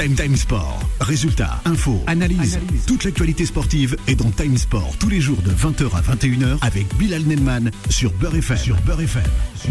Time Time Sport. Résultats, infos, analyse. Toute l'actualité sportive est dans Time Sport tous les jours de 20h à 21h avec Bilal Nenman sur Beurre FM. Sur Beurre FM.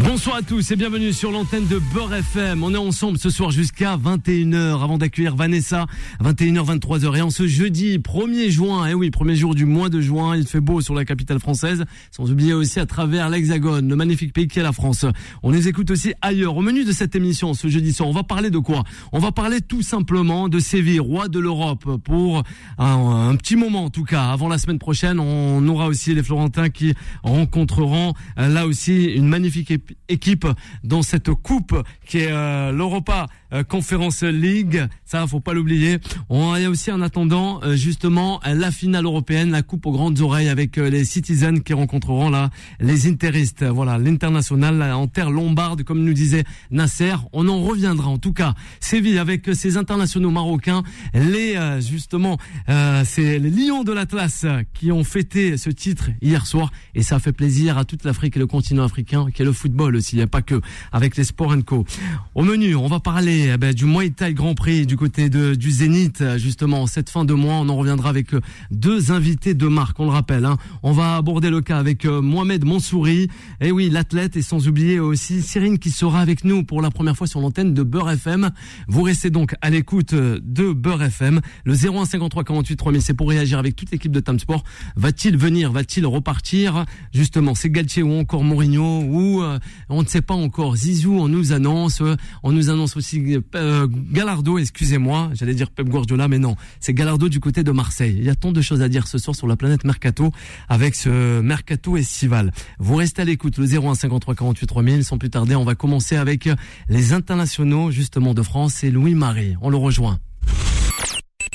Bonsoir à tous et bienvenue sur l'antenne de Beurre FM. On est ensemble ce soir jusqu'à 21h avant d'accueillir Vanessa. 21h, 23h. Et en ce jeudi 1er juin, et eh oui, premier jour du mois de juin, il fait beau sur la capitale française. Sans oublier aussi à travers l'Hexagone, le magnifique pays qui est la France. On les écoute aussi ailleurs. Au menu de cette émission ce jeudi soir, on va parler de quoi? On va parler tout simplement de Séville, roi de l'Europe, pour un, petit moment en tout cas. Avant la semaine prochaine, on aura aussi les Florentins qui rencontreront euh, là aussi une magnifique équipe dans cette coupe qui est euh, l'Europa Conference League. Ça, faut pas l'oublier. On a aussi en attendant justement la finale européenne, la coupe aux grandes oreilles avec les Citizens qui rencontreront là les Interistes. Voilà, l'international en terre lombarde, comme nous disait Nasser. On en reviendra en tout cas. Séville avec ses internationaux nationaux marocains, les euh, justement, euh, c'est les Lions de l'Atlas qui ont fêté ce titre hier soir et ça fait plaisir à toute l'Afrique et le continent africain, qui est le football aussi. Il n'y a pas que avec les sports co. Au menu, on va parler eh ben, du Muay Thai Grand Prix du côté de du Zénith justement cette fin de mois. On en reviendra avec euh, deux invités de marque, on le rappelle. Hein. On va aborder le cas avec Mohamed Mansouri, et eh oui l'athlète et sans oublier aussi Cyrine qui sera avec nous pour la première fois sur l'antenne de Beurre FM. Vous restez donc à l'écoute de Beurre FM. Le 0153 48 3000, c'est pour réagir avec toute l'équipe de Time Sport. Va-t-il venir? Va-t-il repartir? Justement, c'est Galtier ou encore Mourinho ou euh, on ne sait pas encore. Zizou, on nous annonce, on nous annonce aussi euh, Galardo, excusez-moi, j'allais dire Pep Guardiola, mais non, c'est Galardo du côté de Marseille. Il y a tant de choses à dire ce soir sur la planète Mercato avec ce Mercato estival. Vous restez à l'écoute, le 0153 48 3000. Sans plus tarder, on va commencer avec les internationaux justement de France et Louis Marie. On le rejoint.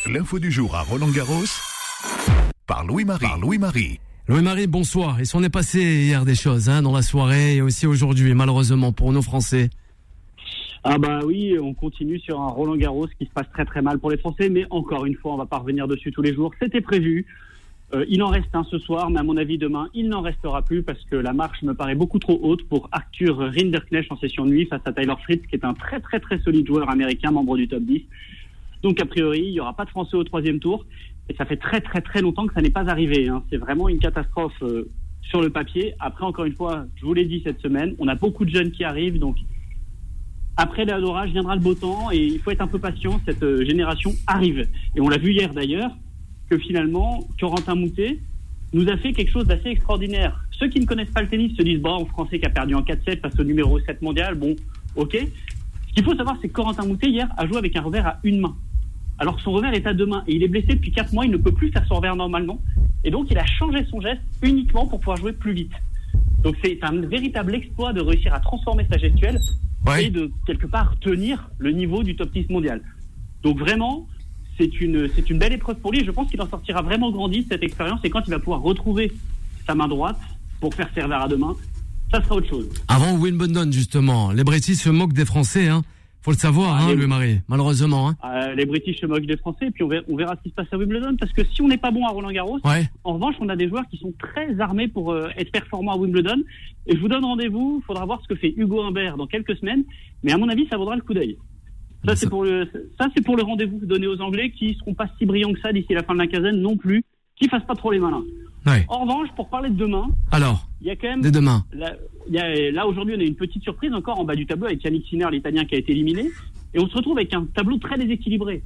L'info du jour à Roland Garros par Louis-Marie. Louis-Marie. Louis-Marie, bonsoir. Il s'en est passé hier des choses hein, dans la soirée et aussi aujourd'hui, malheureusement, pour nos Français. Ah bah oui, on continue sur un Roland Garros qui se passe très très mal pour les Français, mais encore une fois, on va pas revenir dessus tous les jours. C'était prévu. Euh, il en reste un ce soir, mais à mon avis demain, il n'en restera plus parce que la marche me paraît beaucoup trop haute pour Arthur Rinderknecht en session de nuit face à Tyler Fritz, qui est un très très très solide joueur américain, membre du top 10. Donc a priori, il n'y aura pas de Français au troisième tour. Et ça fait très très très longtemps que ça n'est pas arrivé. Hein. C'est vraiment une catastrophe euh, sur le papier. Après, encore une fois, je vous l'ai dit cette semaine, on a beaucoup de jeunes qui arrivent. Donc après l'orage viendra le beau temps et il faut être un peu patient. Cette euh, génération arrive. Et on l'a vu hier d'ailleurs que finalement, Corentin Moutet nous a fait quelque chose d'assez extraordinaire. Ceux qui ne connaissent pas le tennis se disent, bon, un Français qui a perdu en 4-7 face au numéro 7 mondial, bon, ok. Ce qu'il faut savoir, c'est que Corentin Moutet, hier, a joué avec un revers à une main. Alors que son revers est à deux mains. Et il est blessé depuis 4 mois, il ne peut plus faire son revers normalement. Et donc, il a changé son geste uniquement pour pouvoir jouer plus vite. Donc, c'est un véritable exploit de réussir à transformer sa gestuelle et de, quelque part, tenir le niveau du top 10 mondial. Donc, vraiment, c'est une, c'est une belle épreuve pour lui. Je pense qu'il en sortira vraiment grandi de cette expérience. Et quand il va pouvoir retrouver sa main droite pour faire servir à deux mains, ça sera autre chose. Avant Wimbledon, justement, les British se moquent des Français, hein. Faut le savoir, hein, le Marie, malheureusement. Hein. Euh, les British se moquent des Français, et puis on verra, ce qui se passe à Wimbledon, parce que si on n'est pas bon à Roland Garros, en revanche, on a des joueurs qui sont très armés pour euh, être performants à Wimbledon. Et je vous donne rendez-vous, il faudra voir ce que fait Hugo Humbert dans quelques semaines, mais à mon avis, ça vaudra le coup d'œil. Ça, c'est pour le, ça, c'est pour le rendez-vous donné aux Anglais qui seront pas si brillants que ça d'ici la fin de la quinzaine non plus, qui fassent pas trop les malins. En revanche, pour parler de demain, alors, il y a quand même. De demain. Là, y a, là aujourd'hui, on a une petite surprise encore en bas du tableau avec Yannick Sinner, l'Italien qui a été éliminé, et on se retrouve avec un tableau très déséquilibré.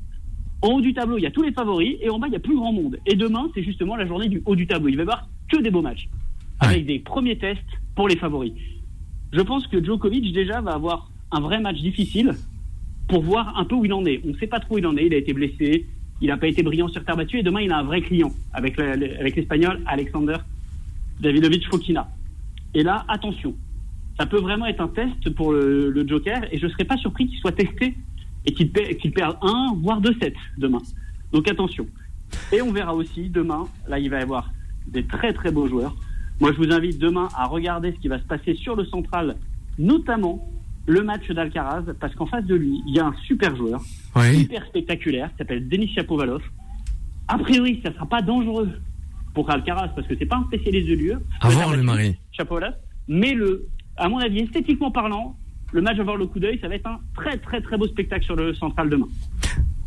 En haut du tableau, il y a tous les favoris, et en bas, il y a plus grand monde. Et demain, c'est justement la journée du haut du tableau. Il va y avoir que des beaux matchs, avec des premiers tests pour les favoris. Je pense que Djokovic déjà va avoir un vrai match difficile pour voir un peu où il en est. On ne sait pas trop où il en est. Il a été blessé, il n'a pas été brillant sur terre battue et demain il a un vrai client avec l'espagnol Alexander Davidovich Fokina. Et là, attention, ça peut vraiment être un test pour le, Joker et je ne serais pas surpris qu'il soit testé et qu'il perde un, voire deux sets demain. Donc attention. Et on verra aussi demain, là il va y avoir des très très beaux joueurs. Moi je vous invite demain à regarder ce qui va se passer sur le central, notamment le match d'Alcaraz, parce qu'en face de lui, il y a un super joueur, hyper spectaculaire, qui s'appelle Denis Chapovalov. A priori, ça ne sera pas dangereux pour Alcaraz, parce que c'est pas un spécialiste de lieu. Avant le mari. Chapovalov. Mais le, à mon avis, esthétiquement parlant, le match avoir le coup d'œil, ça va être un très très très beau spectacle sur le central demain.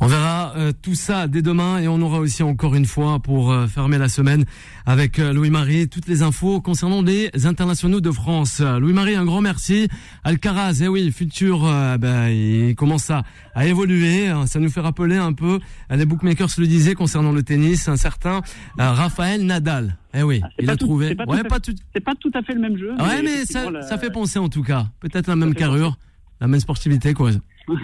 On verra euh, tout ça dès demain et on aura aussi encore une fois pour euh, fermer la semaine avec euh, Louis-Marie toutes les infos concernant les internationaux de France. Louis-Marie, un grand merci. Alcaraz, eh oui, futur, ben, il commence à, à, évoluer. Ça nous fait rappeler un peu, les bookmakers le disaient concernant le tennis, un certain Raphaël Nadal. Eh oui, ah, il a trouvé. C'est pas, tout, pas tout à fait le même jeu. Ouais, mais, ça, ça fait penser en tout cas. Peut-être la même carrure, la même sportivité, quoi.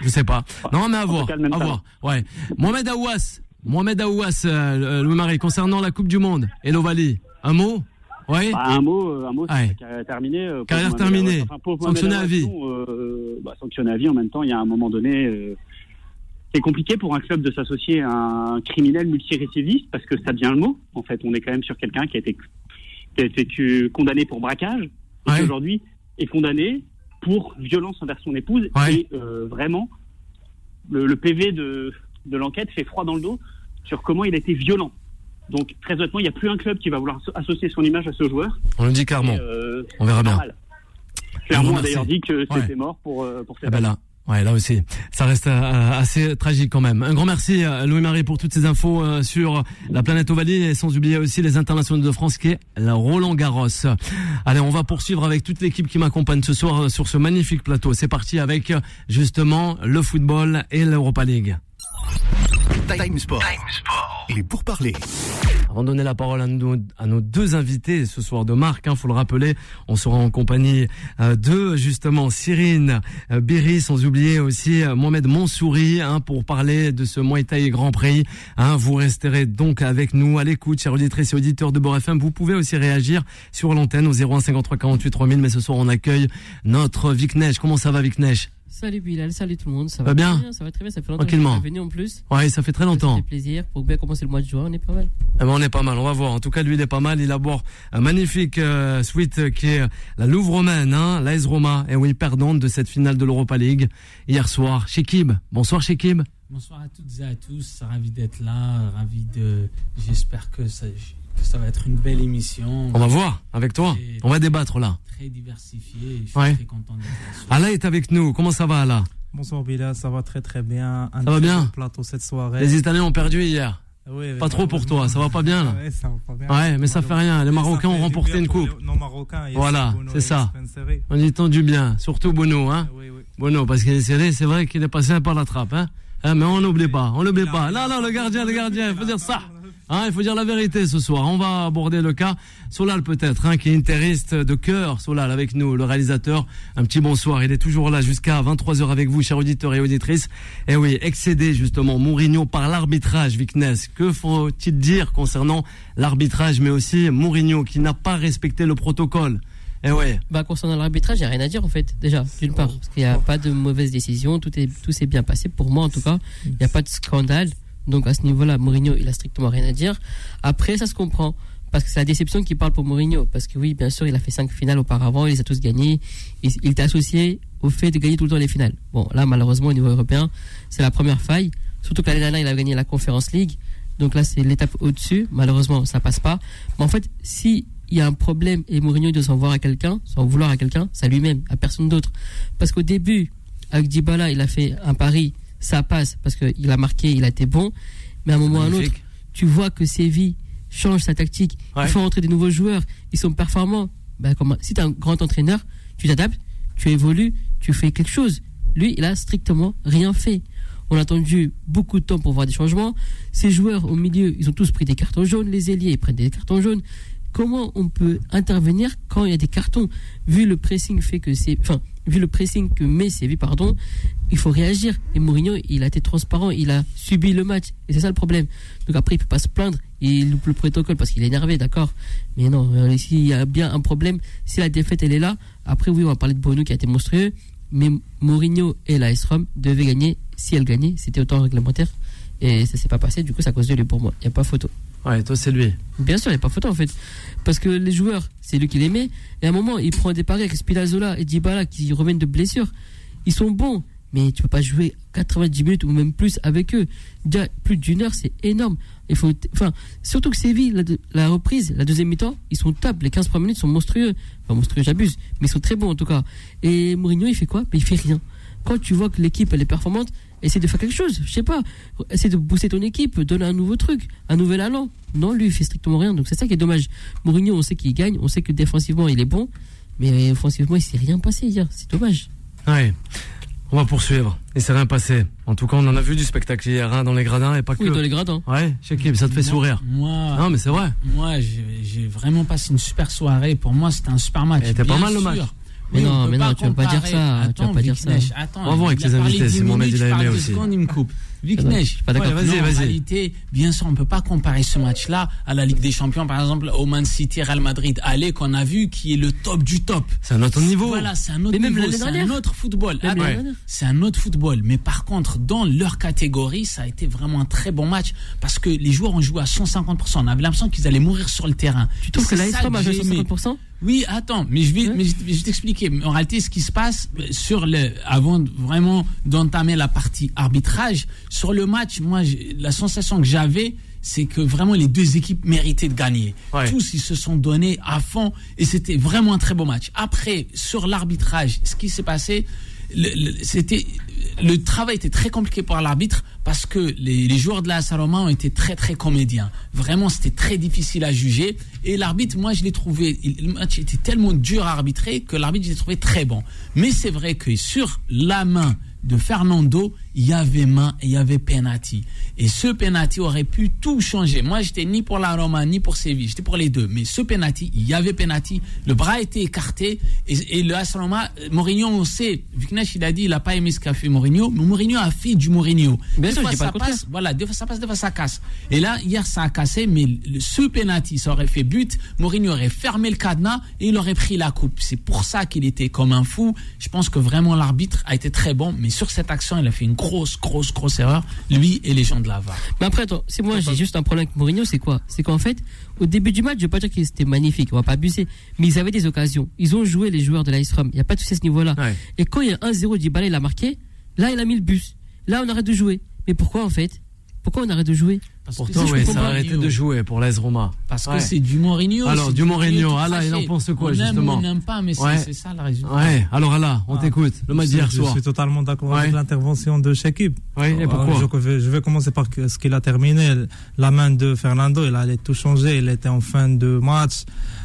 Je sais pas. Non, mais à voir. À voir. Ouais. Mohamed Aouas. Mohamed Aouas, euh, euh, Louis-Marie, concernant la Coupe du Monde et l'Ovalie. Un mot? Ouais. Bah, un mot, euh, un mot, ouais. carrière terminée. carrière terminée. sanctionné à vie. bah, sanctionné à vie. En même temps, il y a un moment donné, c'est compliqué pour un club de s'associer à un criminel multirécidiviste parce que ça devient le mot. En fait, on est quand même sur quelqu'un qui a été, qui a été condamné pour braquage qui aujourd'hui est condamné pour violence envers son épouse. Et euh, vraiment, le, PV de, de l'enquête fait froid dans le dos sur comment il a été violent. Donc très honnêtement, il n'y a plus un club qui va vouloir associer son image à ce joueur. On le dit clairement. Euh, on verra bien. Clairement, a d'ailleurs dit que c'était mort pour, euh, pour cette eh ben Ouais, là aussi, ça reste euh, assez tragique quand même. Un grand merci à Louis-Marie pour toutes ces infos euh, sur la planète Ovalie et sans oublier aussi les internationaux de France qui est la Roland Garros. Allez, on va poursuivre avec toute l'équipe qui m'accompagne ce soir euh, sur ce magnifique plateau. C'est parti avec justement le football et l'Europa League. Time Sport. Et pour parler. Avant de donner la parole à nos, deux invités ce soir de Marc, hein, faut le rappeler, on sera en compagnie euh, de justement Cyrine euh, Berry, sans oublier aussi euh, Mohamed Monsouri, hein, pour parler de ce Muay Grand Prix. Hein, vous resterez donc avec nous à l'écoute, chers auditrices et auditeurs de Beurre FM. Vous pouvez aussi réagir sur l'antenne au 01 53 48 3000, mais ce soir on accueille notre Vic Neige. Comment ça va Vic Neige? Salut Bilal, salut tout le monde. Ça va, bien, Ça va très bien, ça fait longtemps que je venu en plus. Ouais, ça fait très longtemps. Ça fait plaisir. Pour bien commencer le mois de juin, on est pas mal. Eh ben, on est pas mal, on va voir. En tout cas, lui, il est pas mal. Il aborde un magnifique euh, suite qui est la Louvre romaine, hein, l'AS Roma. Et oui, perdante de cette finale de l'Europa League hier soir. Shekib, bonsoir Shekib. Bonsoir à toutes et à tous. Ravi d'être là. Ravi de. J'espère que ça ça va être une belle émission. On va voir avec toi. On va débattre là. Très diversifié. Je suis très content d'être là. Allah est avec nous. Comment ça va Allah Bonsoir Bila, ça va très très bien. Un ça va bien. Plateau cette soirée. Les Italiens ont perdu hier. pas trop pour toi, ça va pas bien là. Ouais, ça va pas bien. Ouais, mais ça fait rien. Les Marocains ont remporté une coupe. Non Marocains. Voilà, c'est ça. On y tend du bien, surtout Bono, hein. Oui, oui. Bono, parce qu'il est serré, c'est vrai qu'il est passé par la trappe, hein. hein mais on n'oublie pas, on n'oublie pas. Là, là, le gardien, le gardien, il faut dire ça. Hein, il faut dire la vérité ce soir. On va aborder le cas Solal peut-être, hein, qui est interiste de cœur. Solal avec nous, le réalisateur. Un petit bonsoir. Il est toujours là jusqu'à 23h avec vous, chers auditeurs et auditrices. Et eh oui, excédé justement Mourinho par l'arbitrage, Vicness. Que faut-il dire concernant l'arbitrage, mais aussi Mourinho qui n'a pas respecté le protocole? Eh ouais. Bah concernant l'arbitrage, il n'y a rien à dire en fait. Déjà, d'une part, parce qu'il n'y a pas de mauvaise décision, tout est tout s'est bien passé pour moi en tout cas. Il n'y a pas de scandale. Donc à ce niveau-là, Mourinho, il a strictement rien à dire. Après, ça se comprend. Parce que c'est la déception qui parle pour Mourinho. Parce que oui, bien sûr, il a fait cinq finales auparavant, il les a tous gagnés. Il, il était associé au fait de gagner tout le temps les finales. Bon, là, malheureusement, au niveau européen, c'est la première faille. Surtout que l'année dernière, il a gagné la Conference League. Donc là, c'est l'étape au-dessus. Malheureusement, ça passe pas. Mais en fait, si il y a un problème et Mourinho doit s'en voir à quelqu'un, s'en vouloir à quelqu'un, c'est à lui-même, à personne d'autre. Parce qu'au début, avec Dybala, il a fait un pari ça passe parce qu'il a marqué, il a été bon. Mais à un moment ou à un autre, tu vois que Séville change sa tactique. Il faut entrer des nouveaux joueurs. Ils sont performants. Ben, comme, si tu es un grand entraîneur, tu t'adaptes, tu évolues, tu fais quelque chose. Lui, il a strictement rien fait. On a attendu beaucoup de temps pour voir des changements. Ces joueurs au milieu, ils ont tous pris des cartons jaunes. Les ailiers, ils prennent des cartons jaunes. Comment on peut intervenir quand il y a des cartons Vu le pressing fait que c'est, enfin, vu le pressing que met Séville, pardon, il faut réagir. Et Mourinho, il a été transparent, il a subi le match. Et c'est ça le problème. Donc après, il peut pas se plaindre. Il loupe le protocole parce qu'il est énervé, d'accord. Mais non, euh, ici, il y a bien un problème. Si la défaite, elle est là, après, oui, on va parler de Bono qui a été monstrueux. Mais Mourinho et la S-Rom devaient gagner. Si elle gagnait, c'était autant réglementaire. Et ça s'est pas passé. Du coup, à cause de lui pour moi. Il n'y a pas photo. Ouais, toi, c'est lui. Bien sûr, il n'y a pas photo en fait. Parce que les joueurs, c'est lui qui les met. Et à un moment, il prend des paris avec Spinazzola et Dybala qui reviennent de blessures. Ils sont bons, mais tu peux pas jouer 90 minutes ou même plus avec eux. Déjà, plus d'une heure, c'est énorme. Il faut, enfin, surtout que Séville, la, la reprise, la deuxième mi-temps, ils sont top. Les 15 premières minutes sont monstrueux. Enfin, monstrueux, j'abuse, mais ils sont très bons en tout cas. Et Mourinho, il fait quoi? Il fait rien. Quand tu vois que l'équipe elle est performante, essaie de faire quelque chose. Je sais pas, essaie de booster ton équipe, donner un nouveau truc, un nouvel allant. Non, lui il fait strictement rien. Donc c'est ça qui est dommage. Mourinho, on sait qu'il gagne, on sait que défensivement il est bon, mais offensivement il s'est rien passé hier. C'est dommage. Ouais. On va poursuivre. Il s'est rien passé. En tout cas, on en a vu du spectacle hier hein, dans les gradins et pas que. Oui, dans les gradins. Ouais, Shakib, ça te fait Moi- sourire. Moi, Non, mais c'est vrai. moi j'ai vraiment passé une super soirée. Pour moi, c'était un super match. Et était pas mal, le match. Mais non, mais non, tu vas pas dire ça, tu vas pas dire ça. Attends, On va voir avec les invités, dix si Mohamed, minutes, il a je parle aimé deux aussi. secondes, il me coupe. Viknesh, je suis pas d'accord. ouais, Vas-y, vas-y. En réalité, bien sûr, on peut pas comparer ce match-là à la Ligue des Champions, par exemple, au Man City, Real Madrid, aller qu'on a vu, qui est le top du top. C'est un autre niveau. Voilà, c'est un autre Mais niveau, c'est un autre football. C'est un autre football. Mais par contre, dans leur catégorie, ça a été vraiment un très bon match parce que les joueurs ont joué à 150%. On avait l'impression qu'ils allaient mourir sur le terrain. Tu trouves que la a joué aimé. 150% Oui, attends, mais je vais, Ouais. mais je, je vais t'expliquer. En réalité, ce qui se passe sur le, avant vraiment d'entamer la partie arbitrage, sur le match, moi, la sensation que j'avais, c'est que vraiment les deux équipes méritaient de gagner. Ouais. Tous ils se sont donnés à fond et c'était vraiment un très beau match. Après, sur l'arbitrage, ce qui s'est passé, c'était le travail était très compliqué pour l'arbitre parce que les, les joueurs de la Saloma ont été très très comédiens. Vraiment, c'était très difficile à juger. Et l'arbitre, moi, je l'ai trouvé. il- Le match était tellement dur à arbitrer que l'arbitre, je l'ai trouvé très bon. Mais c'est vrai que sur la main de Fernando, il y avait main et il y avait penalty. Et ce penalty aurait pu tout changer. Moi, j'étais ni pour la Roma ni pour Séville. J'étais pour les deux. Mais ce penalty, il y avait penalty. Le bras était écarté. Et, et le AS Roma, Mourinho, on sait, Viknesh, il a dit, il n'a pas aimé ce qu'a fait Mourinho. Mais Mourinho a fait du Mourinho. Bien Des sûr, fois, pas ça passe, voilà, des fois ça passe, des fois ça casse. Et là, hier, ça a cassé, mais le, ce penalty, ça aurait fait but. Mourinho aurait fermé le cadenas et il aurait pris la coupe. C'est pour ça qu'il était comme un fou. Je pense que vraiment l'arbitre a été très bon, mais sur cette action, il a fait une grosse, grosse, grosse erreur. Lui et les gens de la VAR. Mais après, attends, si moi j'ai juste un problème avec Mourinho, c'est quoi? C'est qu'en fait, au début du match, je vais pas dire que c'était magnifique, on va pas abuser, mais ils avaient des occasions. Ils ont joué les joueurs de l'Aistrom, il n'y a pas de souci à ce niveau-là. Ouais. Et quand il y a 1-0, Dybala il a marqué, là il a mis le bus. Là on arrête de jouer. Mais pourquoi en fait? Pourquoi on arrête de jouer? Parce Pourtant, que oui, c'est ça a arrêté de jouer pour l'AS Roma. Parce que c'est du Mourinho. Alors, du Mourinho. Ah là, il en pense quoi, on aime justement on n'aime pas, mais c'est- Ouais. c'est ça le résultat. Ouais, alors là, on Ah. t'écoute. Le match Je- d'hier je, soir. suis totalement d'accord Ouais. avec l'intervention de Shakib. Oui, et pourquoi je, vais- je vais commencer par ce qu'il a terminé. La main de Fernando, il allait tout changer. Il était en fin de match.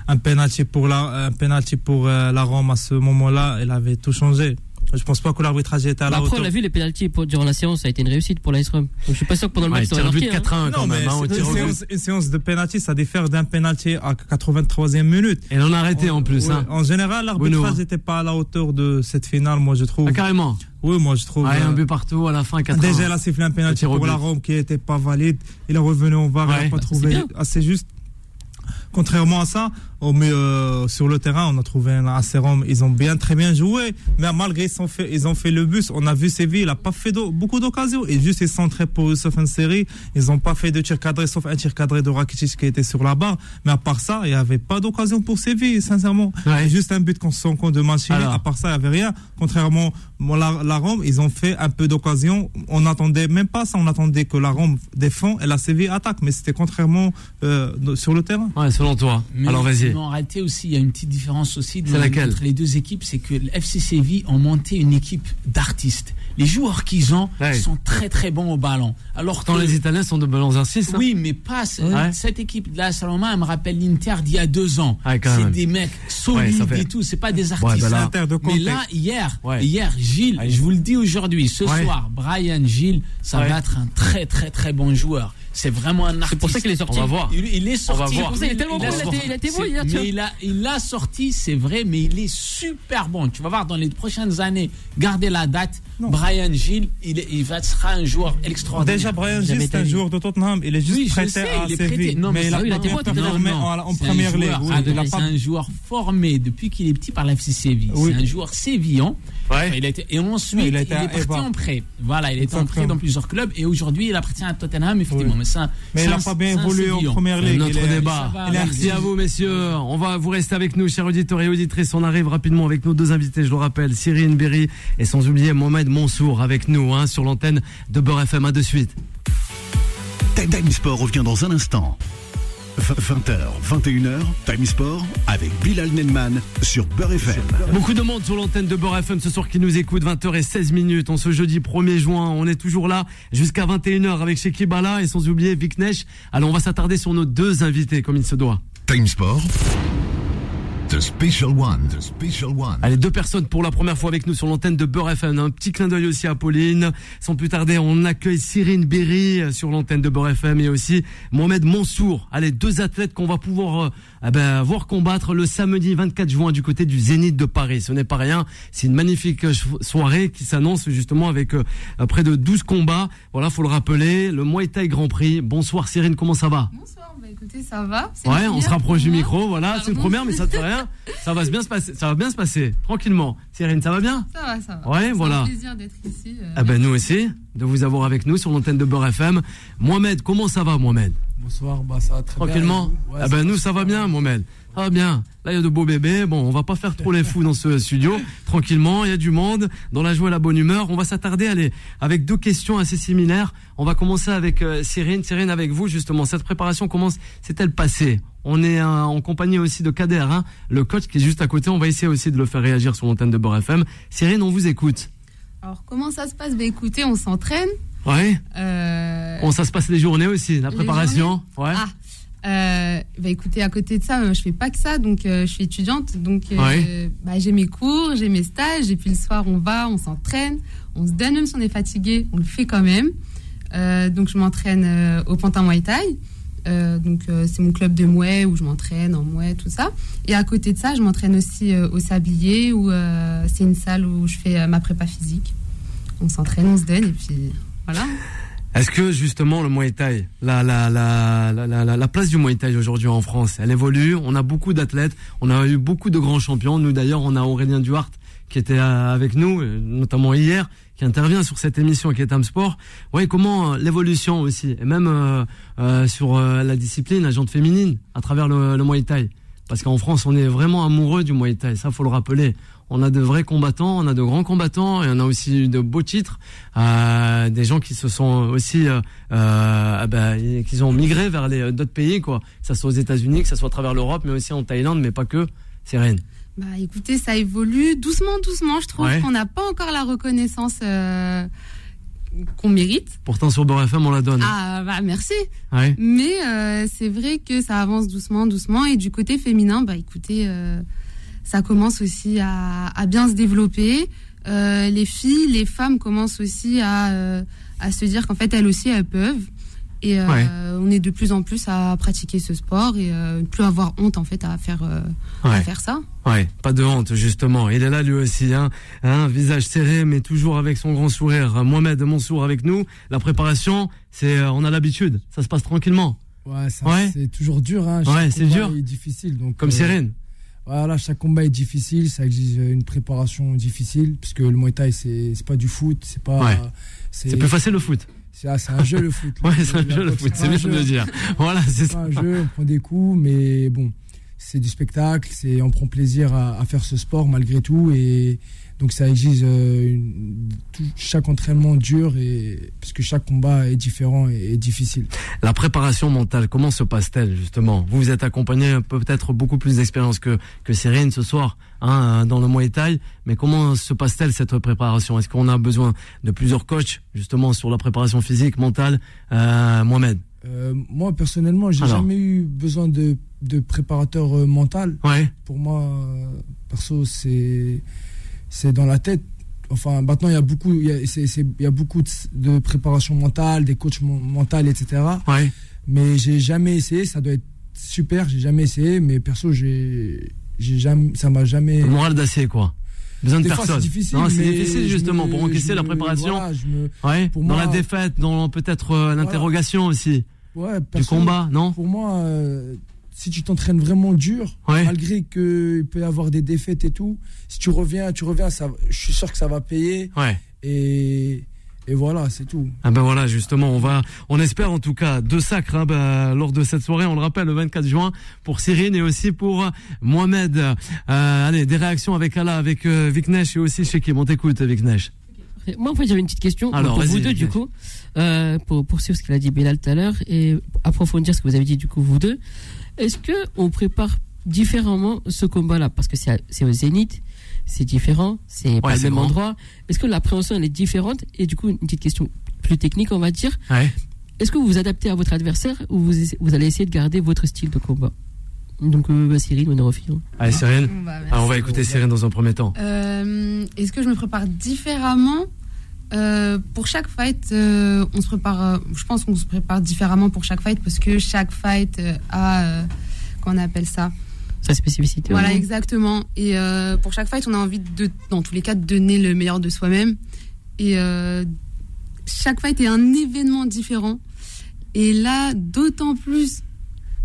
Un penalty pour la, un penalty pour euh, la Rome à ce moment-là, il avait tout changé. Je pense pas que l'arbitrage était à la Bah, Après, hauteur. on a vu les pénalties durant la séance, ça a été une réussite pour l'Aistrom. Donc je suis pas sûr que pendant le match, il ça aurait marqué. hein. 4-1 quand Non, mais hein, tir au une, séance, une séance de penalty, ça diffère d'un penalty à 83e minute. Et on a arrêté en plus. Ouais, Hein. En général, l'arbitrage n'était pas à la hauteur de cette finale, moi je trouve. Ah, carrément. Oui, moi je trouve. Un euh, but partout à la fin, 4 Déjà, il a sifflé un au pour la Rome qui n'était pas valide. Il est revenu en VAR, Ouais. il n'a pas Bah, trouvé c'est bien. assez juste. Contrairement à ça, oh, mais, euh, sur le terrain, on a trouvé un Rome. Ils ont bien, très bien joué. Mais malgré ils ont fait, ils ont fait le bus. On a vu Séville, il n'a pas fait beaucoup d'occasions. Et juste, ils sont centrés pour Youssef série Ils n'ont pas fait de tir cadré, sauf un tir cadré de Rakitic qui était sur la barre. Mais à part ça, il n'y avait pas d'occasion pour Séville, sincèrement. Ouais. Et Juste un but contre son compte de. Alors. À part ça, il n'y avait rien. Contrairement à la, la Rome, ils ont fait un peu d'occasion. On n'attendait même pas ça. On attendait que la Rome défend et la Séville attaque. Mais c'était contrairement euh, sur le terrain. Ouais, selon toi. Mais, Alors vas-y. Mais en réalité aussi, il y a une petite différence aussi de- entre les deux équipes, c'est que le FC Séville ont monté une équipe d'artistes. Les joueurs qu'ils ont Ouais. sont très très bons au ballon. Alors Pourtant, que- les Italiens sont de bons artistes. hein. oui, mais pas Ouais. cette équipe de la Saloma, elle me rappelle l'Inter d'il y a deux ans. Ouais, quand c'est des mecs solides fait- et tout, c'est pas des Ouais, artistes. bah là- Inter de Mais là, hier, Ouais. hier, Gilles, Ouais. je vous le dis aujourd'hui, ce Ouais. soir, Brian Gilles, ça Ouais. va être un très très très bon joueur. C'est vraiment un artiste. C'est pour ça qu'il est sorti. On va voir. Il, il est sorti. On va voir. C'est pour ça, il est tellement a bon, il a été- il a été bon hier. Mais il a, il a sorti, c'est vrai, mais il est super bon. Tu vas voir dans les prochaines années, gardez la date. Non. Brian Gilles, il, il va, sera un joueur extraordinaire. Déjà, Brian Gilles, c'est un joueur de Tottenham. Il est juste Oui, prêté sais, à il est Séville. Non, mais mais il a il été en, première ligue. ah, Il c'est un joueur formé depuis qu'il est petit par la FC Séville. C'est un joueur sévillan. Ouais. Il a été, et ensuite, Il il, a est parti en prêt. Voilà, il est en prêt dans plusieurs clubs et aujourd'hui, il appartient à Tottenham, effectivement. Oui. Mais, ça, Mais il n'a pas bien évolué en première ligue. notre Il est- débat. va, il Merci à vous, messieurs. On va vous rester avec nous, chers auditeurs et auditrices. On arrive rapidement avec nos deux invités, je le rappelle, Cyril Berry et sans oublier Mohamed Mansour avec nous hein, sur l'antenne de Beurre FM. À de suite. Time Sport revient dans un instant. 20h, 21h, Time Sport avec Bilal Nenman sur Beurre FM. Beaucoup de monde sur l'antenne de Beurre FM ce soir qui nous écoute, 20h16 minutes. En ce jeudi 1er juin, on est toujours là jusqu'à 21h avec Shekibala et sans oublier Vic Nesh. Alors on va s'attarder sur nos deux invités comme il se doit. Time Sport. The Special One. The Special One. Allez, deux personnes pour la première fois avec nous sur l'antenne de Beurre FM. Un petit clin d'œil aussi à Pauline. Sans plus tarder, on accueille Cyrine Berry euh, sur l'antenne de Beurre FM et aussi Mohamed Mansour. Allez, deux athlètes qu'on va pouvoir euh, eh ben, voir combattre le samedi 24 juin du côté du Zénith de Paris. Ce n'est pas rien. C'est une magnifique euh, soirée qui s'annonce justement avec euh, près de 12 combats. Voilà, faut le rappeler. Le Muay Thai Grand Prix. Bonsoir Cyrine, comment ça va? Bonsoir, bah écoutez, ça va. Ouais, on se rapproche du micro. Voilà, c'est une première, mais ça te fait rien. Ça va bien se passer. Ça va bien se passer. Tranquillement. Cyrine, ça va bien Ça va, ça va. Ouais, C'est voilà. un plaisir d'être ici. euh, Ah ben nous aussi, de vous avoir avec nous sur l'antenne de Beurre FM. Mohamed, comment ça va Mohamed? Bonsoir, bah ça va très Tranquillement? Bien. Ouais, Ah ben nous ça va bien Mohamed. Ça va bien. Là il y a de beaux bébés. Bon, on va pas faire trop les fous dans ce studio. Tranquillement, il y a du monde, dans la joie et la bonne humeur. On va s'attarder allez, avec deux questions assez similaires. On va commencer avec euh, Cyrine. Cyrine, avec vous justement. Cette préparation, comment s'est-elle passée? On est euh, en compagnie aussi de Kader, hein, le coach qui est juste à côté. On va essayer aussi de le faire réagir sur l'antenne de Beurre FM. Cyrine, on vous écoute. Alors, comment ça se passe? Bah écoutez, on s'entraîne. Ouais. Euh, Comment ça se passe les journées aussi, la préparation Ouais. Ah, euh, bah écoutez, à côté de ça, je fais pas que ça, donc euh, je suis étudiante, donc euh, Ouais. bah, j'ai mes cours, j'ai mes stages, et puis le soir on va, on s'entraîne, on se donne même si on est fatigué, on le fait quand même. Donc je m'entraîne au Pantin Muay Thai, Euh, donc euh, c'est mon club de mouet où je m'entraîne en mouet, tout ça. Et à côté de ça, je m'entraîne aussi euh, au Sablier où c'est une salle où je fais ma prépa physique. On s'entraîne, on se donne, et puis voilà. Est-ce que justement le Muay Thai, la, la, la, la, la, la- la place du Muay Thai aujourd'hui en France, elle évolue On a beaucoup d'athlètes, on a eu beaucoup de grands champions. Nous d'ailleurs, on a Aurélien Duhart qui était avec nous, notamment hier, qui intervient sur cette émission qui est Sport. Ouais, comment euh, l'évolution aussi, et même euh, euh, sur la discipline, la jante féminine, à travers le, le Muay Thai. Parce qu'en France, on est vraiment amoureux du Muay Thai, ça faut le rappeler. On a de vrais combattants, on a de grands combattants, et on a aussi de beaux titres, euh, des gens qui se sont aussi, euh, euh, ben, qui ont migré vers d'autres pays, quoi. Que ça soit aux États-Unis, que ça soit à travers l'Europe, mais aussi en Thaïlande, mais pas que. C'est Rennes. Bah écoutez, ça évolue doucement, doucement. Je trouve Ouais. qu'on n'a pas encore la reconnaissance euh, qu'on mérite. Pourtant sur Beurre FM, on la donne. Ah bah merci. Ouais. Mais euh, c'est vrai que ça avance doucement, doucement. Et du côté féminin, bah écoutez, euh, ça commence aussi à, à bien se développer. Les filles, les femmes commencent aussi à, à se dire qu'en fait elles aussi elles peuvent. Et euh, Ouais. on est de plus en plus à pratiquer ce sport et euh, ne plus avoir honte en fait à faire, euh, à faire ça. Ouais, pas de honte justement. Il est là lui aussi, hein, hein, visage serré, mais toujours avec son grand sourire. Mohamed Mansour avec nous. La préparation, c'est, euh, on a l'habitude. Ça se passe tranquillement, Ouais, c'est toujours dur. Hein. Chaque Ouais, c'est combat dur. est difficile. Donc, comme euh, Cyrine. Voilà, chaque combat est difficile. Ça exige une préparation difficile. Parce que le Muay Thai, c'est c'est pas du foot. C'est pas. Ouais. C'est plus facile le foot. C'est un jeu, le foot. Ouais, c'est un jeu le foot. C'est bien de le dire. Voilà, c'est ça. un jeu, on prend des coups, mais bon, c'est du spectacle, c'est on prend plaisir à, à faire ce sport malgré tout, et donc ça exige euh, une- tout- chaque entraînement dur, et parce que chaque combat est différent et, et difficile. La préparation mentale, comment se passe-t-elle justement? Vous vous êtes accompagné peut-être beaucoup plus d'expérience que que Cyrine ce soir hein, dans le Muay Thai, mais comment se passe-t-elle cette préparation? Est-ce qu'on a besoin de plusieurs coachs justement sur la préparation physique, mentale? Euh, Mohamed. Euh, moi personnellement, j'ai jamais eu besoin de, de préparateur euh, mental. Ouais, Pour moi, euh, perso, c'est c'est dans la tête. Enfin, maintenant, il y a beaucoup, il y a, c'est- c'est- il y a beaucoup de, de préparation mentale, des coachs mentaux, etc. ouais. mais j'ai jamais essayé. Ça doit être super. J'ai jamais essayé, mais perso, j'ai, j'ai jamais, ça m'a jamais. Le moral d'acier quoi. Besoin de Des fois, personne. c'est difficile. Non, c'est difficile justement me- pour encaisser la préparation. voilà, je me, Ouais. pour dans moi- la défaite, dans peut-être euh, l'interrogation aussi ouais, du combat, non? Pour moi, euh, si tu t'entraînes vraiment dur, Ouais. malgré qu'il peut y avoir des défaites et tout, si tu reviens, tu reviens, ça, je suis sûr que ça va payer. Ouais. Et, et voilà, c'est tout. Ah ben voilà, justement, on va, on espère en tout cas deux sacres hein, ben, lors de cette soirée. On le rappelle, le 24 juin pour Cyrine et aussi pour euh, Mohamed. Euh, allez, des réactions avec Allah, avec euh, Vic Nesh et aussi chez qui On t'écoute, Vic Nesh. Moi, en fait, j'avais une petite question Alors, pour vous deux, du coup, euh, pour poursuivre ce qu'il a dit Bellal tout à l'heure et approfondir ce que vous avez dit, du coup, vous deux. Est-ce que on prépare différemment ce combat-là? Parce que c'est au Zénith, c'est différent, c'est pas le même grand. endroit. Est-ce que l'appréhension, elle est différente? Et du coup, une petite question plus technique, on va dire. Ouais. Est-ce que vous vous adaptez à votre adversaire ou vous, allez essayer de garder votre style de combat? Donc, euh, bah, Cyril, on est refait. Allez, Cyril. Bah. Alors, on va écouter Cyril dans un premier temps. Euh, Est-ce que je me prépare différemment? Euh, Pour chaque fight, euh, on se prépare. euh, je pense qu'on se prépare différemment pour chaque fight parce que chaque fight a. qu'on appelle ça Sa spécificité. Voilà, exactement. Et pour chaque fight, on a envie de, dans tous les cas, de donner le meilleur de soi-même. Et chaque fight est un événement différent. Et là, d'autant plus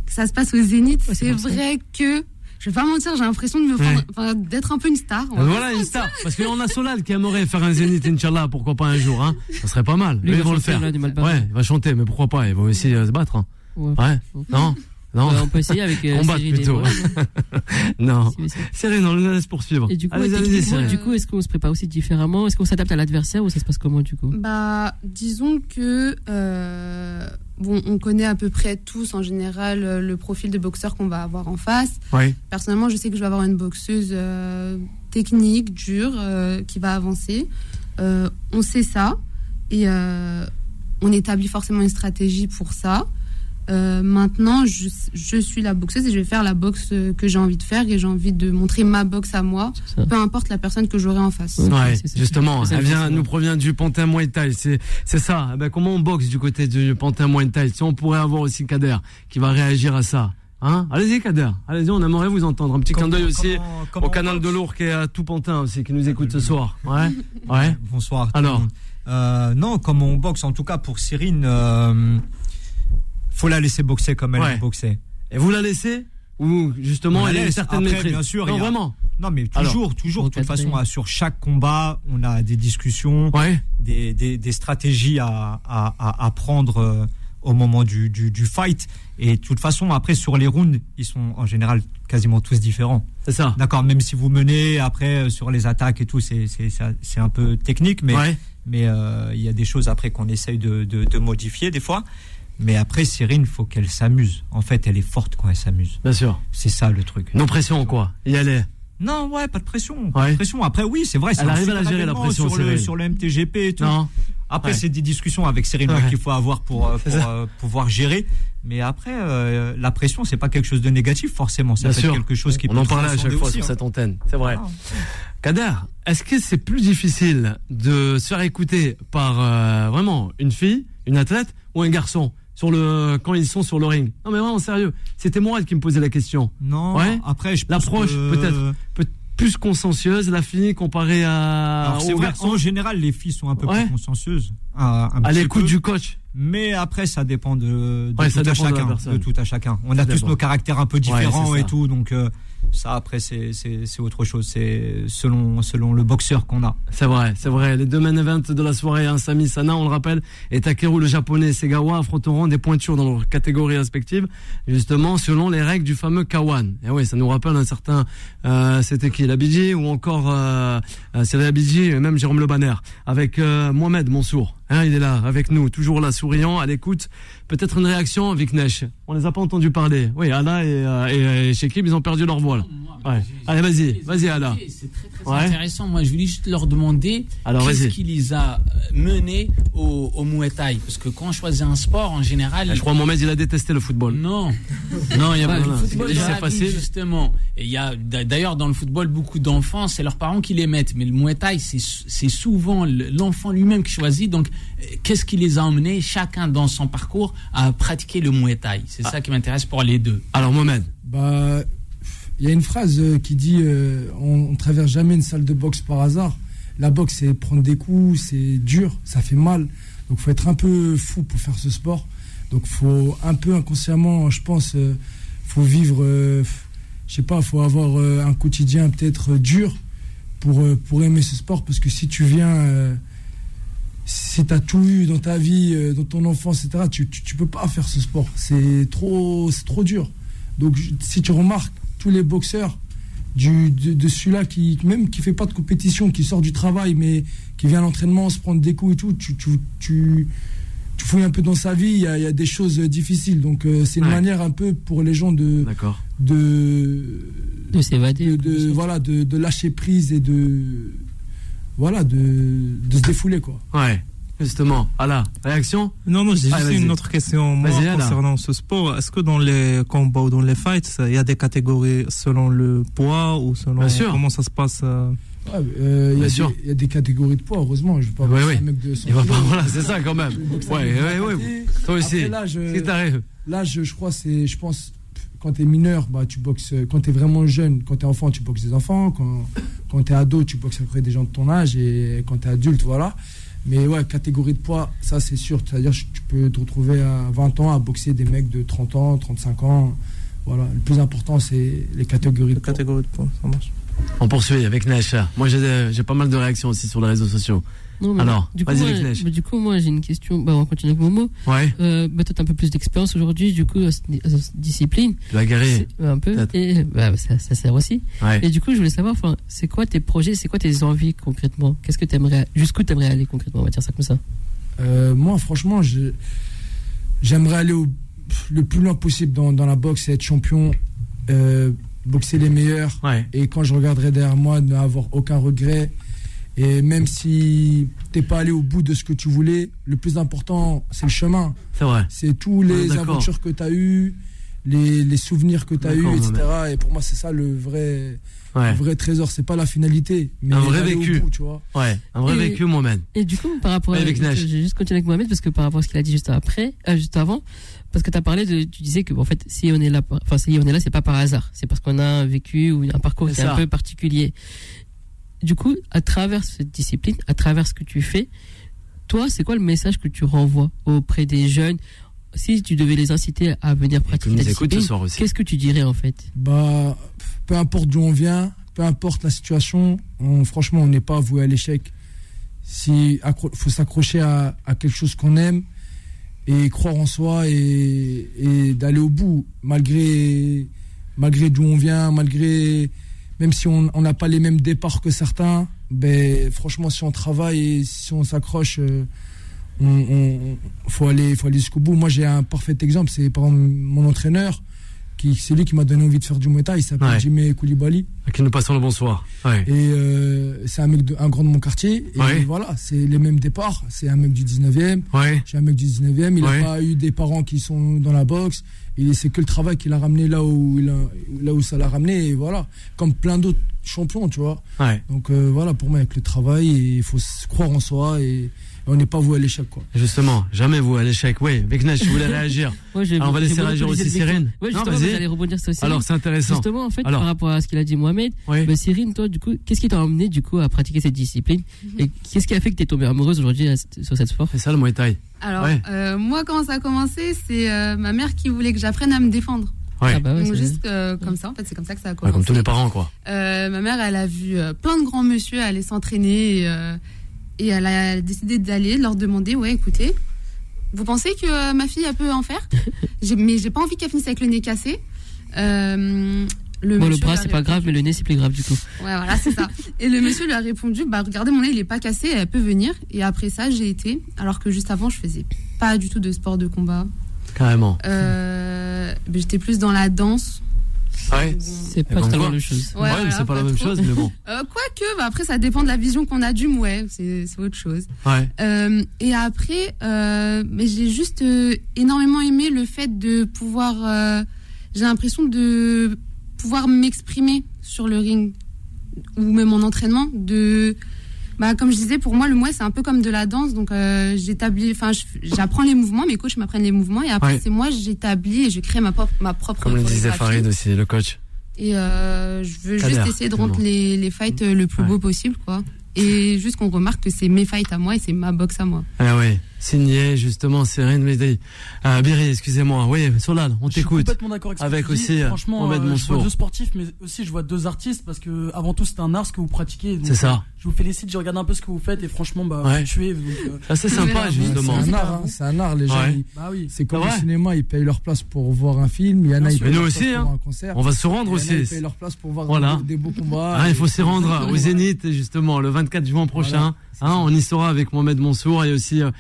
que ça se passe au Zénith, Ouais, c'est ça. vrai que. Je vais pas mentir, j'ai l'impression de me Ouais. prendre- d'être un peu une star. Voilà une star. Parce qu'on a Solal qui aimerait faire un Zénith, Inch'Allah, pourquoi pas un jour, hein. Ça serait pas mal. Lui, ils vont va le chanter, faire. là. Ouais, il va chanter, mais pourquoi pas, il va aussi euh, se battre, hein. Ouais. Ouais. Non. Non. Ouais, on peut essayer avec euh, Combattre plutôt. moi. Non. Cyril, on nous laisse poursuivre. Et du coup, Allez, allez, du coup, est-ce qu'on se prépare aussi différemment? Est-ce qu'on s'adapte à l'adversaire ou ça se passe comment du coup? Bah, disons que euh, bon, on connaît à peu près tous en général euh, le profil de boxeur qu'on va avoir en face. Oui. Personnellement, je sais que je vais avoir une boxeuse euh, technique, dure, euh, qui va avancer. Euh, on sait ça et on établit forcément une stratégie pour ça. Euh, maintenant, je, je suis la boxeuse et je vais faire la boxe euh, que j'ai envie de faire et j'ai envie de montrer ma boxe à moi, peu importe la personne que j'aurai en face. Ouais, justement, elle vient, nous provient du Pantin Muay Thai. C'est, c'est ça. Eh ben, comment on boxe du côté du Pantin Muay Thai? Si on pourrait avoir aussi Kader qui va réagir à ça. Hein? Allez-y, Kader. Allez-y, on aimerait vous entendre. Un petit clin d'œil aussi au canal de Lourdes qui est à tout Pantin aussi, qui nous écoute ce soir. Ouais. Ouais. Bonsoir. Alors. Euh, non, comme on boxe, en tout cas pour Cyrine, euh, faut la laisser boxer comme elle Ouais. aime boxer. Et vous la laissez Ou justement, y a une certaine Après, maîtrise bien sûr, Non, a- vraiment. Non, mais Alors, toujours, toujours, de toute façon, à- sur chaque combat, on a des discussions, Ouais. des, des, des stratégies à, à, à, à prendre euh, au moment du, du, du fight. Et de toute façon, après, sur les rounds, ils sont en général quasiment tous différents. C'est ça. D'accord, même si vous menez, après, euh, sur les attaques et tout, c'est c'est- c'est- c'est un peu technique, mais Ouais. mais euh, il y a des choses après qu'on essaye de, de, de modifier des fois. Mais après, Cyrine, faut qu'elle s'amuse. En fait, elle est forte quand elle s'amuse. Bien sûr. C'est ça le truc. Non pression, quoi. Y aller. Non, ouais, pas de pression. Pas Ouais. de pression. Après, oui, c'est vrai. c'est Elle arrive à la gérer, la pression, sur le, sur le MTGP et tout. Non. Après, Ouais. c'est des discussions avec Cyrine ouais, qu'il faut avoir pour, euh, C'est pour euh, pouvoir gérer. Mais après, euh, la pression, c'est pas quelque chose de négatif forcément. Ça Bien peut sûr. être quelque chose qui On peut en parlait à chaque fois aussi, sur hein. cette antenne. C'est vrai. Voilà. Kader, est-ce que c'est plus difficile de se faire écouter par euh, vraiment une fille, une athlète ou un garçon? Sur le quand ils sont sur le ring Non mais vraiment sérieux. C'était Mourad qui me posait la question. Non. Ouais. Après, je pense L'approche, que- peut-être. Peut plus consciencieuse la fille comparée à Alors, vrai, en général, les filles sont un peu Ouais. plus consciencieuses. À l'écoute du coach. Mais après, ça dépend de, de Ouais, tout ça à de chacun. De tout à chacun. On Ça a tous nos caractères un peu différents et tout, donc euh, ça après c'est autre chose. C'est selon selon le boxeur qu'on a. C'est vrai, c'est vrai. Les deux main events de la soirée, hein, Sami Sana, on le rappelle, et Takeru le japonais Segawa affronteront des pointures dans leurs catégories respectives, justement selon les règles du fameux Kawan. Et oui, ça nous rappelle un certain, euh, c'était qui, l'Abidji ou encore euh, euh, l'Abidji, et même Jérôme Le Banner, avec euh, Mohamed Mansour. Hein, il est là, avec nous, toujours là, souriant, à l'écoute. Peut-être une réaction, Viknesh. On les a pas entendus parler. Oui, Ala et, euh, et, Shekib, ils ont perdu leur. Ouais. Allez, vas-y, vas-y, Ala. C'est très très Ouais. intéressant. Moi, je voulais juste leur demander qu'est-ce qui les a euh, menés au, au Muay Thai? Parce que quand on choisit un sport, en général. Je crois Mohamed, il a détesté le football. Non, non, il y a Ouais, pas le football. c'est facile. justement. Et il y a d'ailleurs dans le football beaucoup d'enfants, c'est leurs parents qui les mettent. Mais le Muay Thai, c'est souvent le- l'enfant lui-même qui choisit. Donc, euh, qu'est-ce qui les a emmenés, chacun dans son parcours, à pratiquer le Muay Thai C'est Ah. ça qui m'intéresse pour les deux. Alors, Mohamed. Bah, il y a une phrase euh, qui dit euh, on, on traverse jamais une salle de boxe par hasard. La boxe, c'est prendre des coups, c'est dur, ça fait mal. Donc, faut être un peu fou pour faire ce sport. Donc, faut un peu inconsciemment, je pense, euh, faut vivre, euh, je sais pas, faut avoir euh, un quotidien peut-être dur pour, euh, pour aimer ce sport. Parce que si tu viens, euh, si tu as tout eu dans ta vie, euh, dans ton enfance, etc., tu, tu, tu peux pas faire ce sport. C'est trop, c'est trop dur. Donc, si tu remarques, tous les boxeurs du, de, de celui-là qui, même qui fait pas de compétition, qui sort du travail, mais qui vient à l'entraînement, se prendre des coups et tout, tu, tu, tu, tu fouilles un peu dans sa vie, il y a, il y a des choses difficiles. Donc, euh, c'est une Ouais. manière un peu pour les gens de. D'accord. De, De s'évader. de, de- voilà, de, de lâcher prise et de. Voilà, de, de se défouler, quoi. Ouais, justement. Allah, réaction Non, non, j'ai Ah, juste une autre question moi, concernant ce sport. Est-ce que dans les combats ou dans les fights, il y a des catégories selon le poids ou selon Bien sûr. comment ça se passe euh, Ouais, euh, il y, Bien a sûr. des- il y a des catégories de poids, heureusement. Je vais pas boxer ouais. un mec de 100 Il va pas, voilà, c'est ça quand même. Ouais, ouais, ouais. 100 Toi aussi. Après, là, je- Qu'est-ce qui t'arrive Là, je, je crois, c'est, je pense, quand tu es mineur, bah, tu boxes. Quand tu es vraiment jeune, quand tu es enfant, tu boxes des enfants. Quand, quand tu es ado, tu boxes après des gens de ton âge. Et quand tu es adulte, voilà. Mais ouais, catégorie de poids, ça c'est sûr. C'est-à-dire, que tu peux te retrouver à 20 ans à boxer des mecs de 30 ans, 35 ans. Voilà. Le plus important, c'est les catégories de les poids. catégories de poids Ça marche. On poursuit avec Nesh. Moi, j'ai j'ai pas mal de réactions aussi sur les réseaux sociaux. Non, mais Alors, du coup, vas-y, moi, avec Neige. mais du coup, moi, j'ai une question. Bah, on va continuer avec Momo. Ouais, Euh, bah, toi, t'as un peu plus d'expérience aujourd'hui, du coup, à cette discipline. tu vas garer. C'est- Un peu. Et bah, ça, ça sert aussi. Ouais. Et du coup, je voulais savoir, enfin, c'est quoi tes projets, c'est quoi tes envies concrètement? Qu'est-ce que t'aimerais, jusqu'où t'aimerais aller concrètement? On va dire ça comme ça. Euh, moi, franchement, je- j'aimerais aller au, le plus loin possible dans, dans la boxe et être champion, euh, boxer les meilleurs. Ouais. Et quand je regarderai derrière moi, ne avoir aucun regret. Et même si t'es pas allé au bout de ce que tu voulais, le plus important, c'est le chemin. C'est vrai. C'est tous les d'accord. aventures que tu as eues, les, les souvenirs que tu as eus, etc. Et pour moi, c'est ça le vrai, Ouais. le vrai trésor. C'est pas la finalité, mais Un vrai vécu. bout, tu vois. Ouais. Un vrai Et- vécu, Mohamed. Et du coup, par rapport à. Avec Nash. J'ai juste continué avec Mohamed parce que par rapport à ce qu'il a dit juste après, euh, juste avant, parce que tu as parlé de. Tu disais que, en fait, si on est là, enfin, si on est là, c'est pas par hasard. C'est parce qu'on a un vécu ou un parcours qui est un peu particulier. Du coup, à travers cette discipline, à travers ce que tu fais, toi, c'est quoi le message que tu renvoies auprès des jeunes? Si tu devais les inciter à venir pratiquer la discipline, qu'est-ce que tu dirais en fait? Bah, peu importe d'où on vient, peu importe la situation, on- franchement, on n'est pas voué à l'échec. Si faut s'accrocher à, à quelque chose qu'on aime et croire en soi et, et d'aller au bout, malgré malgré d'où on vient, malgré même si on n'a pas les mêmes départs que certains, ben franchement, si on travaille et si on s'accroche. euh, faut aller, faut aller jusqu'au bout. Moi, j'ai un parfait exemple. C'est par exemple mon entraîneur, qui, c'est lui qui m'a donné envie de faire du Muay Thai. Il s'appelle Ouais. Jimmy Koulibaly. À qui nous passons le bonsoir. Ouais. Et euh, c'est un mec, de, un grand de mon quartier. Et Ouais. voilà, c'est les mêmes départs. C'est un mec du 19e. Ouais. J'ai un mec du 19e. Il n'a Ouais. pas eu des parents qui sont dans la boxe. Et c'est que le travail qui l'a ramené là où, il a, là où ça l'a ramené. Et voilà, comme plein d'autres champions, tu vois. Donc euh, voilà, pour moi, avec le travail, il faut se croire en soi. Et on n'est pas voué à l'échec, quoi. Justement, jamais vous à l'échec. Oui, avec Nesh, je voulais réagir. Alors, on va laisser réagir aussi. Cyrine. Non, justement, vas-y. j'allais rebondir sur Cyrine. Alors, c'est intéressant. Justement, en fait, Alors. par rapport à ce qu'il a dit Mohamed, Oui. bah, Cyrine, toi, du coup, qu'est-ce qui t'a emmené du coup à pratiquer cette discipline Mhm. Et qu'est-ce qui a fait que tu es tombée amoureuse aujourd'hui sur cette sport C'est ça le Muay Thai. Alors, Ouais. euh, moi, comment ça a commencé C'est euh, ma mère qui voulait que j'apprenne à me défendre. Ouais. Ah bah ouais, Donc, c'est- juste euh, comme ça, en fait, c'est comme ça que ça a Ouais, commencé. comme tous mes parents, quoi. Euh, ma mère, elle a vu euh, plein de grands monsieur aller s'entraîner et, euh, et elle a décidé d'aller leur demander Ouais, écoutez, vous pensez que euh, ma fille, elle peut en faire? Mais j'ai pas envie qu'elle finisse avec le nez cassé. Euh, le, Bon, le bras, c'est pas grave, mais le nez, c'est plus grave du coup. Ouais, voilà, c'est ça. Et le monsieur lui a répondu, bah regardez, mon nez, il est pas cassé, elle peut venir. Et après ça, j'ai été, alors que juste avant, je faisais pas du tout de sport de combat. Carrément. Euh, j'étais plus dans la danse. Ouais. C'est pas totalement la même chose. Ouais, Ouais, voilà, c'est pas la même trop. chose, mais bon. Euh, Quoique, bah après, ça dépend de la vision qu'on a du mouet, c'est c'est autre chose. Ouais. Euh, et après, euh, mais j'ai juste euh, énormément aimé le fait de pouvoir. euh, j'ai l'impression de pouvoir m'exprimer sur le ring ou même en entraînement. De, bah, comme je disais, pour moi, le mouet, c'est un peu comme de la danse. Donc, euh, j'établis, enfin, j'apprends les mouvements, mes coachs m'apprennent les mouvements, et après, Ouais. c'est moi, j'établis et je crée ma propre, ma propre Comme le disait. Farid aussi, le coach. Et euh, je veux juste essayer de rendre les, les fights euh, le plus Ouais. beau possible, quoi. Et juste qu'on remarque que c'est mes fights à moi et c'est ma boxe à moi. Ah ouais. Signé justement Cyrine Médé. Euh, Berry, excusez-moi. Oui, Solal, on Je suis t'écoute. complètement d'accord avec, ce que Avec tu dis. aussi, euh, Franchement, Mohamed euh, je vois deux sportifs, mais aussi je vois deux artistes parce que avant tout c'est un art ce que vous pratiquez. C'est ça. Je vous félicite, j'ai regardé un peu ce que vous faites et franchement, bah, Ouais. vous tuez. euh, Ah, c'est sympa, justement. C'est un art, hein, c'est un art, les gens. Ouais. ils- Bah oui. C'est comme Ah au ouais. cinéma, ils payent leur place pour voir un film. Il y en a, ils payent leur aussi, place pour hein. un concert. On va se rendre aussi. Ils payent leur place pour voir Voilà. des, beaux combats. Ah, il faut s'y rendre au Zénith, justement, le 24 juin prochain. Hein, on y sera avec Mohamed Mansour et aussi euh,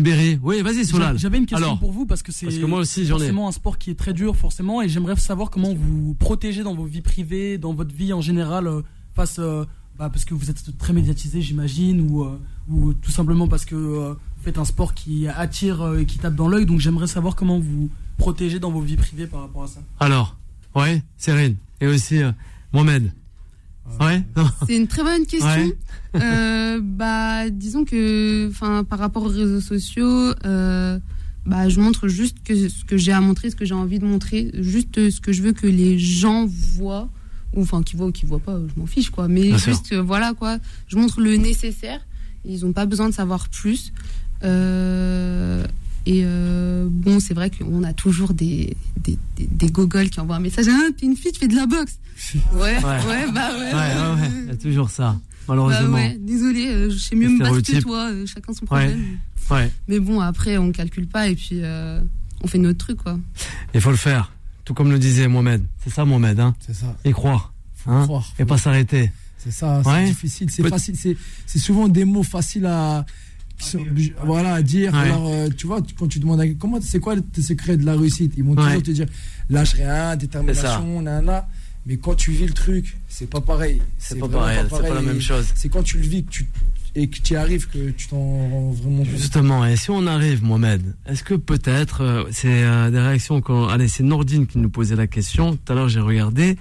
Berry. Oui, vas-y, Solal. J'avais une question Alors, pour vous parce que c'est ai. forcément un sport qui est très dur forcément et j'aimerais savoir comment vous protégez dans vos vies privées, dans votre vie en général euh, face euh, bah, parce que vous êtes très médiatisé j'imagine ou euh, ou tout simplement parce que vous faites un sport qui attire et qui tape dans l'œil donc j'aimerais savoir comment vous protégez dans vos vies privées par rapport à ça. Alors, ouais, Cyrine. Et aussi Mohamed. Ouais. C'est une très bonne question. Ouais. Euh, bah, disons que, enfin, par rapport aux réseaux sociaux, euh, bah, je montre juste que ce que j'ai à montrer, ce que j'ai envie de montrer, juste ce que je veux que les gens voient, ou enfin, qui voient ou qui voient pas, je m'en fiche, quoi. Mais Bien juste, euh, voilà, quoi. Je montre le nécessaire. Ils n'ont pas besoin de savoir plus. Et euh, bon, c'est vrai qu'on a toujours des, des, des, des gogoles qui envoient un message. Ah, t'es une fille, tu fais de la boxe. Ouais, ouais, Ouais. bah ouais. Ouais, ouais, ouais. Il y a toujours ça, malheureusement. Bah ouais, désolé, euh, je sais mieux me battre que toi, euh, chacun son problème. Ouais. Mais bon, après, on calcule pas et puis euh, on fait notre truc, quoi. Il faut le faire. Tout comme le disait Mohamed. C'est ça, Mohamed, hein. C'est ça. Et croire. Faut Hein. croire. Et pas s'arrêter. C'est ça, c'est Ouais. difficile. C'est facile. C'est, c'est souvent des mots faciles à, qui sont- voilà, à dire. Ouais. Alors, euh, tu vois, quand tu demandes à, comment, c'est quoi tes secrets de la réussite? Ils vont Ouais. toujours te dire lâche rien, détermination, nana. Mais quand tu vis le truc, c'est pas pareil. C'est pas pareil, c'est pas la même chose. C'est quand tu le vis que tu, et que tu y arrives que tu t'en rends vraiment compte. Justement, et si on arrive, Mohamed, est-ce que peut-être, euh, c'est euh, des réactions qu'on... Allez, c'est Nordine qui nous posait la question, tout à l'heure j'ai regardé,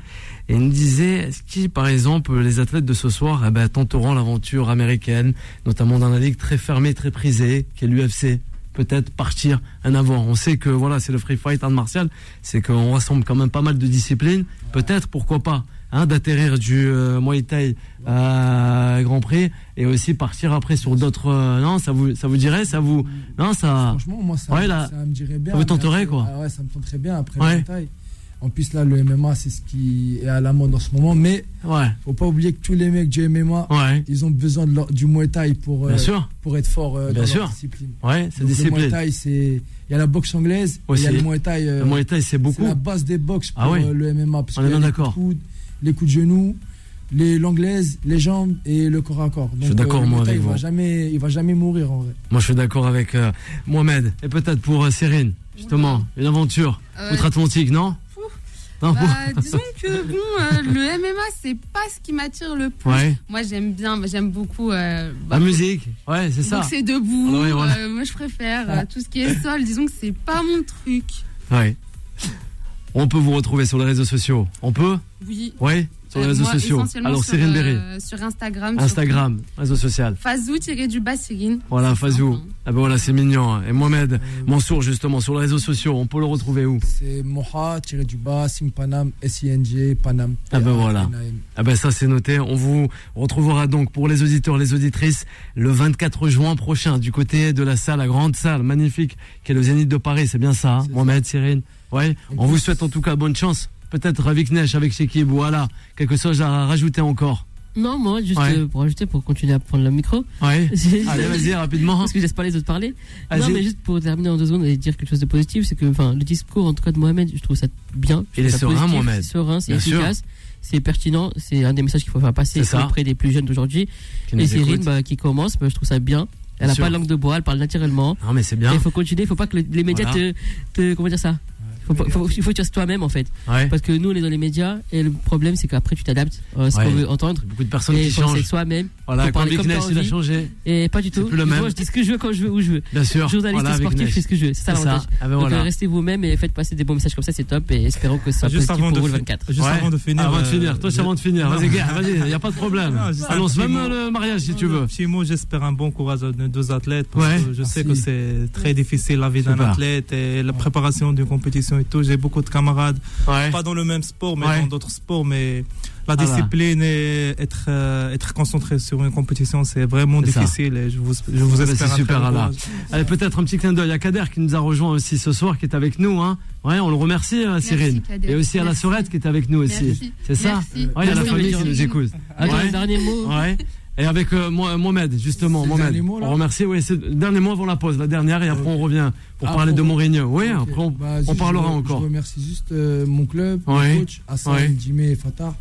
et il nous disait, est-ce que, par exemple, les athlètes de ce soir eh ben, tenteront l'aventure américaine, notamment dans la ligue très fermée, très prisée, qui est l'UFC peut-être partir un avant. On sait que voilà, c'est le free fight art martial, c'est qu'on rassemble quand même pas mal de disciplines. Peut-être, pourquoi pas, hein, d'atterrir du euh, Muay Thai à Grand Prix et aussi partir après sur d'autres. euh, non, ça vous, ça vous dirait, ça vous, non, ça. Franchement, moi, ça, Ouais, là, ça me dirait bien. ça vous tenterait, quoi. Ah ouais, ça me tenterait bien après Ouais. le taille. En plus, là, le MMA, c'est ce qui est à la mode en ce moment. Mais Ouais, faut pas oublier que tous les mecs du MMA, ouais, ils ont besoin de leur- du Muay Thai pour, euh, bien sûr, pour être fort euh, Bien dans sûr. leur discipline. ouais, c'est Le Muay discipline. Thai, c'est. Il y a la boxe anglaise, et il y a le Muay Thai. euh, Le Muay Thai, c'est c'est beaucoup. la base des boxes pour Ah oui. euh, le MMA. Parce On est bien les d'accord. coups de coude, les coups de genoux, les l'anglaise, les jambes et le corps à corps. Donc, suis d'accord, le moi, avec il va vous. jamais, il va jamais mourir en vrai. Moi, je suis d'accord avec euh, Mohamed et peut-être pour euh, Cyrine, justement, une aventure Euh, outre-Atlantique, non? Non, bah, disons que bon, euh, le MMA, c'est pas ce qui m'attire le plus. Ouais. Moi, j'aime bien, j'aime beaucoup. euh, La bah, musique, ouais, c'est ça. C'est debout. Voilà. euh, moi, je préfère tout ce qui est sol. Disons que c'est pas mon truc. Ouais. On peut vous retrouver sur les réseaux sociaux. On peut? Oui. Ouais, sur les réseaux moi, sociaux. Alors, sur, Cyrine Berry, euh, sur Instagram. Instagram, réseau social. Fazou tiré du bas Cyrine. Voilà, Fazou. Ah ben voilà, c'est mignon. hein. Et Mohamed Mansour, justement, sur les réseaux sociaux, on peut le retrouver où? C'est Moha, tiré du bas, Simpanam, S-I-N-G, Panam. Ah ben voilà. P-A-N-A-M. Ah ben ça c'est noté. On vous retrouvera donc pour les auditeurs, les auditrices, le 24 juin prochain du côté de la salle, la grande salle magnifique qui est le Zénith de Paris. C'est bien ça, hein, Mohamed, Cyrine. Ouais. On vous souhaite en tout cas bonne chance. Peut-être avec Neige, avec Shekib, voilà. Quelque chose à rajouter encore. Non, moi, juste Ouais. euh, pour ajouter, pour continuer à prendre le micro. Ouais. Allez, vas-y rapidement. Parce que je laisse pas les autres parler. Non, mais juste pour terminer en deux secondes et dire quelque chose de positif, c'est que enfin, le discours, en tout cas de Mohamed, je trouve ça bien. Je Il est serein, positif, Mohamed. C'est serein, c'est efficace, c'est pertinent, c'est un des messages qu'il faut faire passer auprès des plus jeunes d'aujourd'hui. Et Cyrine, bah, qui commence, bah, je trouve ça bien. Elle n'a pas de langue de bois, elle parle naturellement. Non mais c'est bien. il faut continuer, il faut pas que le- les médias Voilà. te, te. Comment dire ça? Faut, faut- Il faut que tu restes toi-même en fait. Ouais. Parce que nous, on est dans les médias et le problème, c'est qu'après, tu t'adaptes à ce Ouais. qu'on veut entendre. Beaucoup de personnes Et qui changent. soi-même. Voilà, comme il a changé. Et pas du tout. plus le Moi, je dis ce que je veux quand je veux, où je veux. Bien sûr. Journaliste Voilà, et sportif, je fais ce que je veux. C'est ça C'est ça. l'avantage. Ah ben Donc voilà. euh, restez vous-même et faites passer des bons messages comme ça, c'est top. Et espérons que ce soit Juste positif avant pour le fi- 24. Juste Ouais. avant de finir. Avant de euh, finir. Toi, c'est avant de finir. Vas-y, gars, vas-y, il n'y a pas de problème. Annonce même le mariage si tu veux. Petit mot, j'espère un bon courage à nos deux athlètes. Parce Ouais. que je sais que c'est très difficile la vie d'un athlète et la préparation d'une compétition et tout. J'ai beaucoup de camarades, Ouais. pas dans le même sport, mais Ouais. dans d'autres sports. Mais la Voilà. discipline et être, euh, être concentré sur une compétition, c'est vraiment difficile. Et je vous, je vous Ouais, espère C'est super, Allah. Allez, peut-être un petit clin d'œil à Kader qui nous a rejoint aussi ce soir, qui est avec nous. Hein. Ouais, on le remercie, euh, Cyrine. Et aussi à la. Sorette qui est avec nous aussi. C'est ça Merci. Ouais, il y a la famille qui nous écoute. Attends, Ouais. dernier mot. Ouais. Et avec euh, Mo- Mohamed, justement, Mohamed. on remercie, oui, c'est le dernier mot avant la pause, la dernière, et après on revient pour Ah, parler de Mourinho. Oui, après on, Bah, on parlera je- encore. Je remercie juste euh, mon club, mon coach, Hassan. Jimé et Fatah,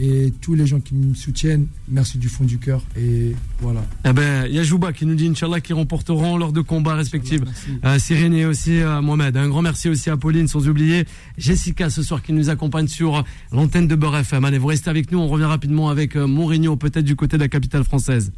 et tous les gens qui me soutiennent. Merci du fond du cœur. Et voilà. Eh ben, il y a Jouba qui nous dit, Inch'Allah, qui remporteront lors de combats respectifs. Euh, Cyrine et aussi euh, Mohamed. Un grand merci aussi à Pauline, sans oublier Jessica ce soir qui nous accompagne sur l'antenne de Beurre FM. Allez, vous restez avec nous, on revient rapidement avec euh, Mourinho, peut-être du côté de la capitale française.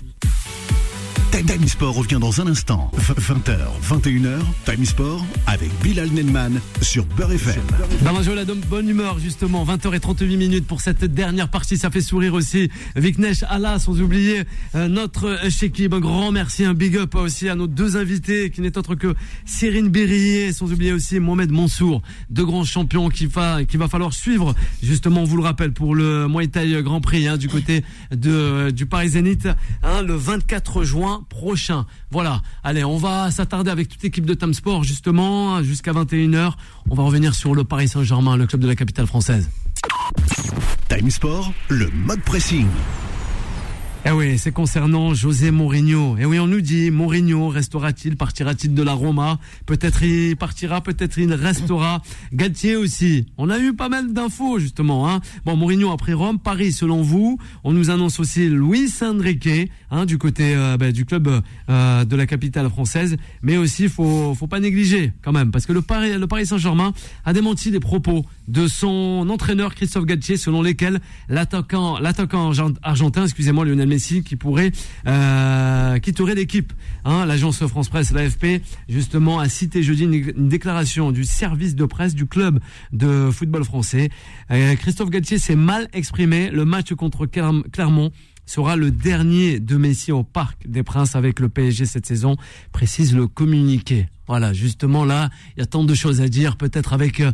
Time Sport revient dans un instant. 20h, 21h, Time Sport avec Bilal Nenman sur Beurre FM. Bernard la bonne humeur justement, 20h38 minutes pour cette dernière partie, ça fait sourire aussi. Viknesh Allah, sans oublier euh, notre Shekib, un grand merci, un big up aussi à nos deux invités qui n'est autre que Cyrine Berrier, sans oublier aussi Mohamed Mansour, deux grands champions qu'il va, qu'il va falloir suivre justement, on vous le rappelle, pour le Muay Grand Prix hein, du côté de, du Paris Zénith hein, le 24 juin prochain. Voilà, allez, on va s'attarder avec toute l'équipe de Tam Sport justement jusqu'à 21h. On va revenir sur le Paris Saint-Germain, le club de la capitale française. Time Sport, le mode pressing. Eh oui, c'est concernant José Mourinho. Eh oui, on nous dit, Mourinho restera-t-il, partira-t-il de la Roma? Peut-être il partira, peut-être il restera. Galtier aussi. On a eu pas mal d'infos justement. Hein. Bon, Mourinho après Rome, Paris selon vous. On nous annonce aussi Luis Enrique hein, du côté euh, bah, du club euh, de la capitale française. Mais aussi, faut faut pas négliger quand même, parce que le Paris, Saint-Germain a démenti les propos de son entraîneur Christophe Galtier, selon lesquels l'attaquant l'attaquant argent- argentin, excusez-moi Lionel Messi, qui pourrait euh, quitterait l'équipe. Hein, L'agence France Presse, l'AFP, justement, a cité jeudi une, une déclaration du service de presse du club de football français. Euh, Christophe Galtier s'est mal exprimé. Le match contre Clerm- Clermont sera le dernier de Messi au Parc des Princes avec le PSG cette saison, précise le communiqué. Voilà, justement là, il y a tant de choses à dire, peut-être avec euh.